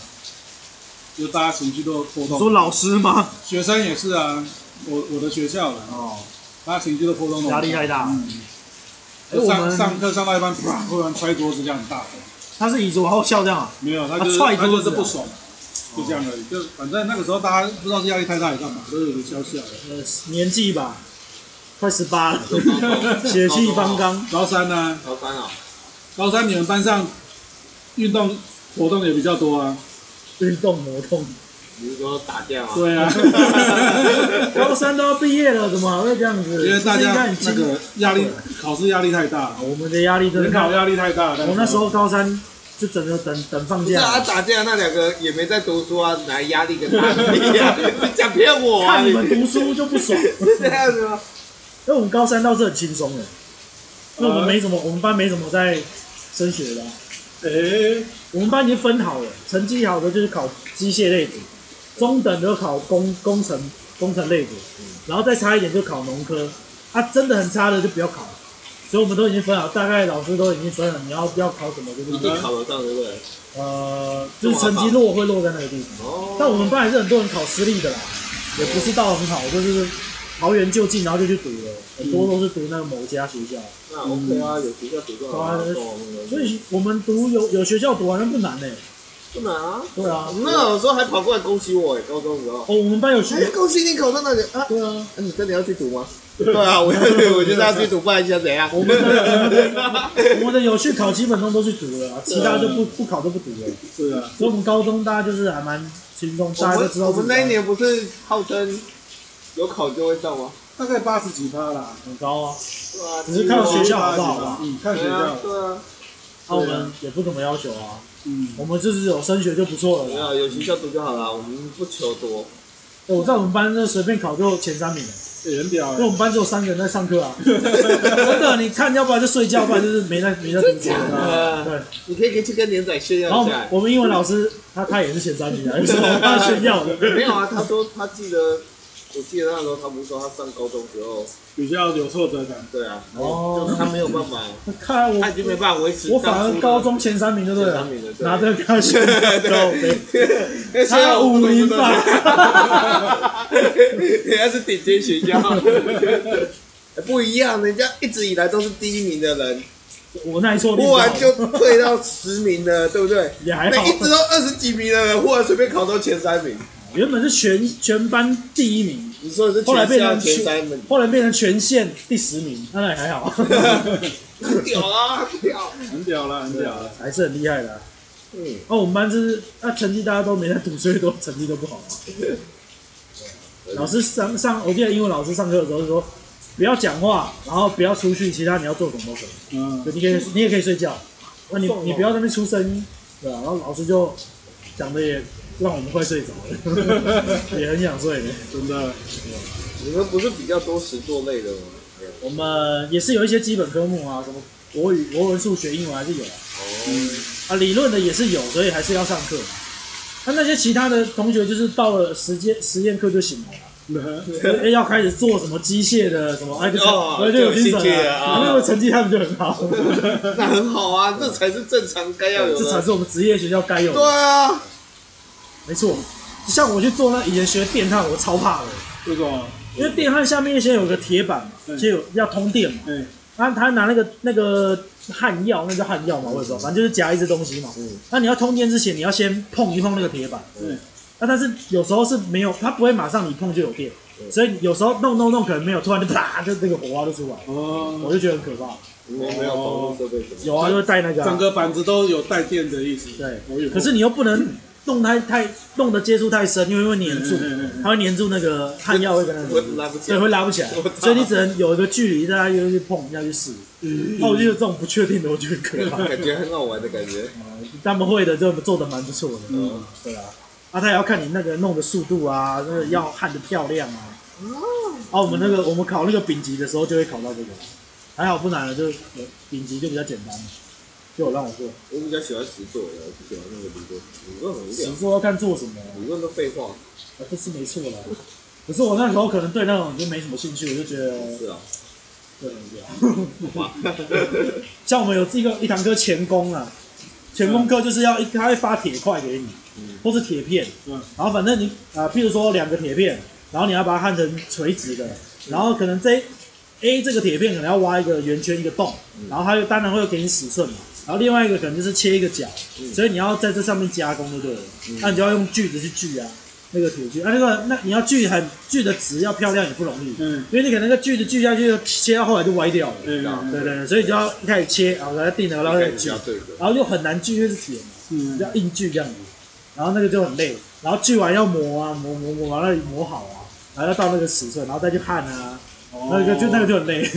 就大家情绪都波动。说老师吗？学生也是啊，我我的学校了哦，大家情绪都波动，压力太大。上上课上到一半，突然突然摔桌子，这样很大声。他是椅子往后翘这样？没有，他就是他就是不爽，就这样而已。就反正那个时候大家不知道是压力太大还是干嘛，都有点笑笑的。呃，年纪吧，快十八了，血气方刚。高三呢？高三啊。高三你们班上运动活动也比较多啊，运动活动，比如说打架啊。对啊，高三都要毕业了，怎么还会这样子？因为大家那个压力，考试压力太大，我们的压力真的。联考压力太大。我那时候高三就整个等等放假。啊，打架那两个也没在读书啊，哪压力跟他们一样？你讲骗我啊！看你们读书就不爽，是这样子吗？因为我们高三倒是很轻松的，因为我们没什么，我们班没什么在。升学的，哎，我们班已经分好了，成绩好的就是考机械类组，中等的考工工程工程类的，然后再差一点就考农科，啊，真的很差的就不要考，所以我们都已经分好，大概老师都已经分了，你要不要考什么就是。一定考得上对不对？呃，就是成绩落会落在那个地方。哦。但我们班还是很多人考私立的啦，也不是到很好，就是。桃园就近，然后就去读了，很多都是读那个某家学校。那 OK 啊，有学校读就好。所以我们读有有学校读好像不难呢。不难啊。对啊。那有时候还跑过来恭喜我哎，高中的时候。哦，我们班有学。恭喜你考上那里啊。对啊。那你真的要去读吗？对啊，我要去，我就是要去读，不然想怎样？我们的我们的有去考，基本上都去读了，其他就不不考都不读了。是啊。所以我们高中大家就是还蛮轻松，大家都知道。我们那一年不是号称。有考就会上吗？大概八十几趴啦，很高啊。对啊，只是看学校好不好吧。嗯，看学校。对啊。那我们也不怎么要求啊。嗯。我们就是有升学就不错了。没有，有学校读就好了，我们不求多。我在我们班就随便考就前三名。很屌。因为我们班只有三个人在上课啊。真的，你看，要不然就睡觉，不然就是没在没在读书。对。你可以可以去跟连仔炫耀一下。我们英文老师他他也是前三名啊，有什么好炫耀的？没有啊，他说他记得。我记得那时候他不是说他上高中时候比较有挫折感。对啊，哦，就是他没有办法，看我他已经没办法维持。我反而高中前三名就对了，名的拿这个高学历，他有五名吧？人家是顶尖学校，不一样，人家一直以来都是第一名的人。我那一错，忽然就退到十名了，对不对？也还好。那一直都二十几名的人，忽然随便考到前三名。原本是全全班第一名，你说的是后来变成前三名，后来变成全县第十名，那也还好。很屌啊，很屌，很屌了，很屌了，还是很厉害的。嗯，哦，我们班就是那成绩大家都没在读，所以都成绩都不好。老师上上，我记得英文老师上课的时候说。不要讲话，然后不要出去，其他你要做什么都可以。嗯，你可以，你也可以睡觉。那你你不要在那边出声音，对吧？然后老师就讲的也让我们快睡着了，也很想睡的，真的。你们不是比较多实作类的吗？我们也是有一些基本科目啊，什么国语、国文、数学、英文还是有啊。哦。啊，理论的也是有，所以还是要上课。那那些其他的同学就是到了实践实验课就醒了。要开始做什么机械的什么，哎，就就有精神了，那个成绩他们就很好，那很好啊，这才是正常该要有的，这才是我们职业学校该有的。对啊，没错，像我去做那以前学电焊，我超怕的。为什么？因为电焊下面先有个铁板嘛，就有要通电嘛。嗯。他他拿那个那个焊药，那叫焊药嘛，我也不知道，反正就是夹一只东西嘛。嗯。那你要通电之前，你要先碰一碰那个铁板。嗯。那、啊、但是有时候是没有，它不会马上你碰就有电，所以有时候弄弄弄可能没有，突然就啪，就那个火花就出来，哦，我就觉得很可怕。没有没有防护设备？有啊，就会带那个、啊。整个板子都有带电的意思。对，可是你又不能弄太太弄的接触太深，因为会粘住，它会粘住那个焊药会跟那个，对，会拉不起来，所以你只能有一个距离，大家又去碰，要去试。嗯，那我觉得这种不确定的，我觉得可怕，感觉很好玩的感觉。他们会的就做的蛮不错的。嗯，对啊。啊，他也要看你那个弄的速度啊，那个要焊的漂亮啊。哦。啊，我们那个我们考那个丙级的时候就会考到这个，还好不难了，就丙级就比较简单，就我让我做。我比较喜欢实做的，不喜欢那个理论，理论很无聊。实做要看做什么，理论都废话。啊，这是没错啦。可是我那时候可能对那种就没什么兴趣，我就觉得。是啊。对，很无聊。像我们有一个一堂课钳工啊，钳工课就是要一他会发铁块给你。或是铁片，嗯，然后反正你啊、呃，譬如说两个铁片，然后你要把它焊成垂直的，然后可能这 A 这个铁片可能要挖一个圆圈一个洞，然后它就当然会给你尺寸嘛，然后另外一个可能就是切一个角，所以你要在这上面加工就对了，那你就要用锯子去锯啊，那个铁锯。啊，那个那你要锯很锯的直要漂亮也不容易，嗯，因为你可能那个锯子锯下去切到后来就歪掉了，对对对，所以就要一开始切，然后给它定了，然后再锯，然后又很难锯，因为是铁嘛，嗯，要硬锯这样子。然后那个就很累，然后锯完要磨啊，磨磨磨完了磨好啊，然后要到那个尺寸，然后再去焊啊，哦、那个就那个就很累。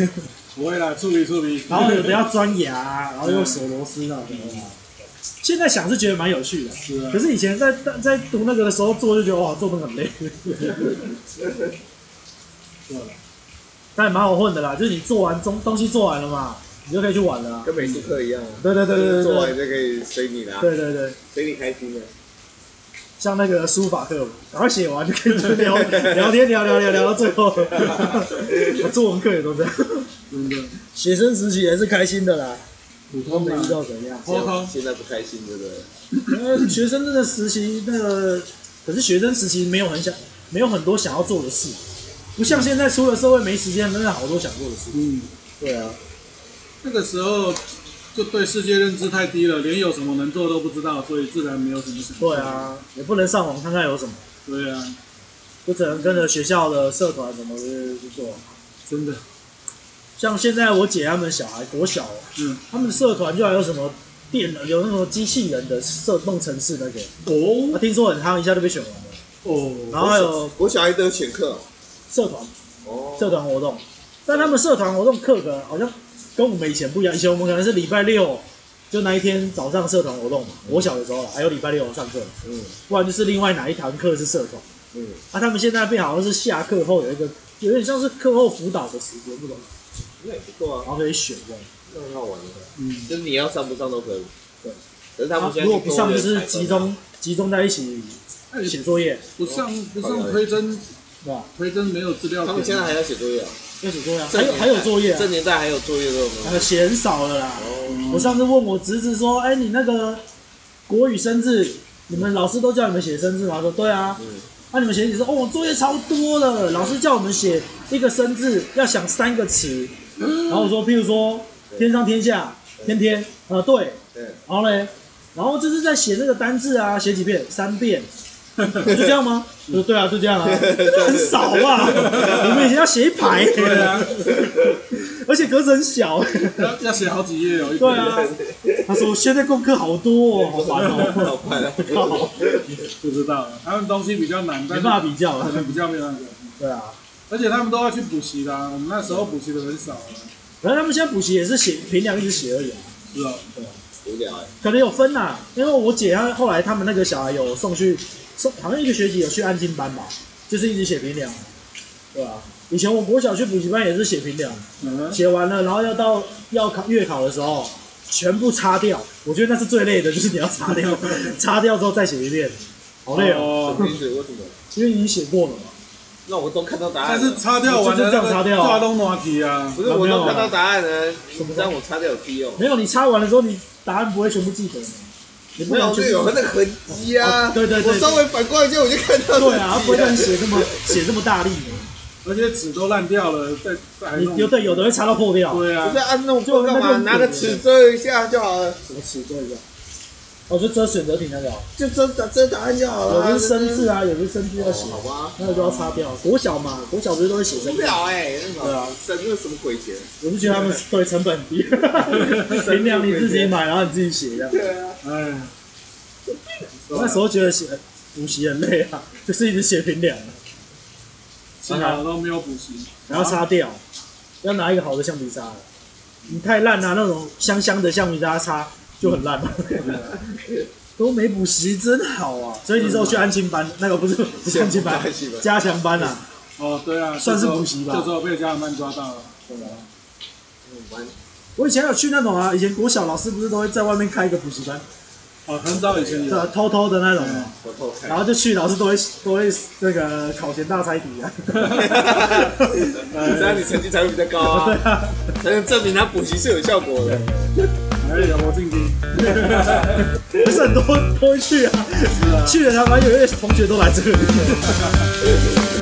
不会啦，处理处理。然后有的要钻牙，然后用锁螺丝啊什么的。嗯、现在想是觉得蛮有趣的，是啊。可是以前在在读那个的时候做就觉得哇，做的很累。对，但也蛮好混的啦，就是你做完东东西做完了嘛，你就可以去玩了。跟美术课一样。对对对对对。做完就可以随你啦。对对对，随你开心的。像那个书法课，赶快写完就可以聊 聊天，聊聊聊聊到最后。我作文课也都这样，真的。学生时期也是开心的啦，普通没遇到怎样。普通现在不开心，对不对？呃，学生真的实习那个，可是学生时期没有很想，没有很多想要做的事，不像现在出了社会没时间，真的好多想做的事。嗯，对啊，那个时候。就对世界认知太低了，连有什么能做都不知道，所以自然没有什么想。对啊，也不能上网看看有什么。对啊，就只能跟着学校的社团什么的去做。真的，像现在我姐他们小孩国小，嗯，他们的社团就还有什么电脑，有那种机器人的社动城市那个。哦。他听说很夯，一下就被选完了。哦。然后还有国小孩都有选课。社团。哦。社团活动，但他们社团活动课程好像。跟我们以前不一样，以前我们可能是礼拜六就那一天早上社团活动嘛。我小的时候还有礼拜六上课，嗯，不然就是另外哪一堂课是社团，嗯。啊，他们现在变好像是下课后有一个，有点像是课后辅导的时间，不懂。那也不错啊，然后可以选这样，那很好玩的。嗯，就是你要上不上都可以。对。可是他们如果不上，就是集中集中在一起写作业。不上不上推甄对吧？推真没有资料，他们现在还要写作业啊？要写作业，还有还有作业啊？这年代还有作业的吗？写很少了啦。我上次问我侄子说：“哎，你那个国语生字，你们老师都叫你们写生字吗？”他说：“对啊。”那你们写你说：“哦，作业超多的，老师叫我们写一个生字要想三个词。”然后我说：“譬如说天上天下，天天，呃，对。”对。然后嘞，然后就是在写那个单字啊，写几遍？三遍。就这样吗？我说对啊，就这样啊，很少啊。我们以前要写一排，对啊，而且格子很小，要要写好几页哦。对啊，他说现在功课好多哦，好烦哦，好快 啊，不知道，他们东西比较难，没办法比较了，比较没有那个。对啊，而且他们都要去补习啦，我们那时候补习的很少。然后他们现在补习也是写平量，一直写而已啊。是啊，对啊，无聊哎。可能有分呐，因为我姐她后来他们那个小孩有送去送。好像一个学期有去安静班吧，就是一直写评量，对吧？以前我国小去补习班也是写平量，写完了，然后要到要考月考的时候，全部擦掉。我觉得那是最累的，就是你要擦掉，擦掉之后再写一遍，好累哦。为什么？因为你写过了嘛。那我都看到答案。但是擦掉完了，这样擦掉。抓东拿题啊。不是，我都看到答案了，什么让我擦掉有屁用？没有，你擦完了之后，你答案不会全部记得吗。没有，就有那个痕迹啊！对对对，我稍微反过来一下，我就看到。对啊，不会让你写这么写这么大力，而且纸都烂掉了，再再你有对，有的会擦到破掉。对啊，不是按弄破干嘛？拿个尺遮一下就好了。什么尺遮一下？哦，就遮选择题那个，就遮答遮答案就好了。有的是生字啊，有的是生字要写，好吧，那个就要擦掉。国小嘛，国小不是都会写生字？不了哎，对啊，生那什么鬼钱？我是觉得他们对成本低，平量你自己买，然后你自己写这样。对啊，哎。那时候觉得写补习很累啊，就是一直写平量，其他的都没有补习，然后擦掉，要拿一个好的橡皮擦，你太烂了，那种香香的橡皮擦擦就很烂。了，都没补习真好啊，所以你说去安亲班，那个不是不是安亲班，加强班啊，哦对啊，算是补习吧，这时候被加强班抓到了，对啊，我以前有去那种啊，以前国小老师不是都会在外面开一个补习班。哦，很早以前有，偷偷的那种，偷偷然后就去，老师都会都会那个考前大猜题啊，这样你成绩才会比较高啊，对啊，才能证明他补习是有效果的。对啊，我进京，不是很多都会去啊，去了他们有一些同学都来这里。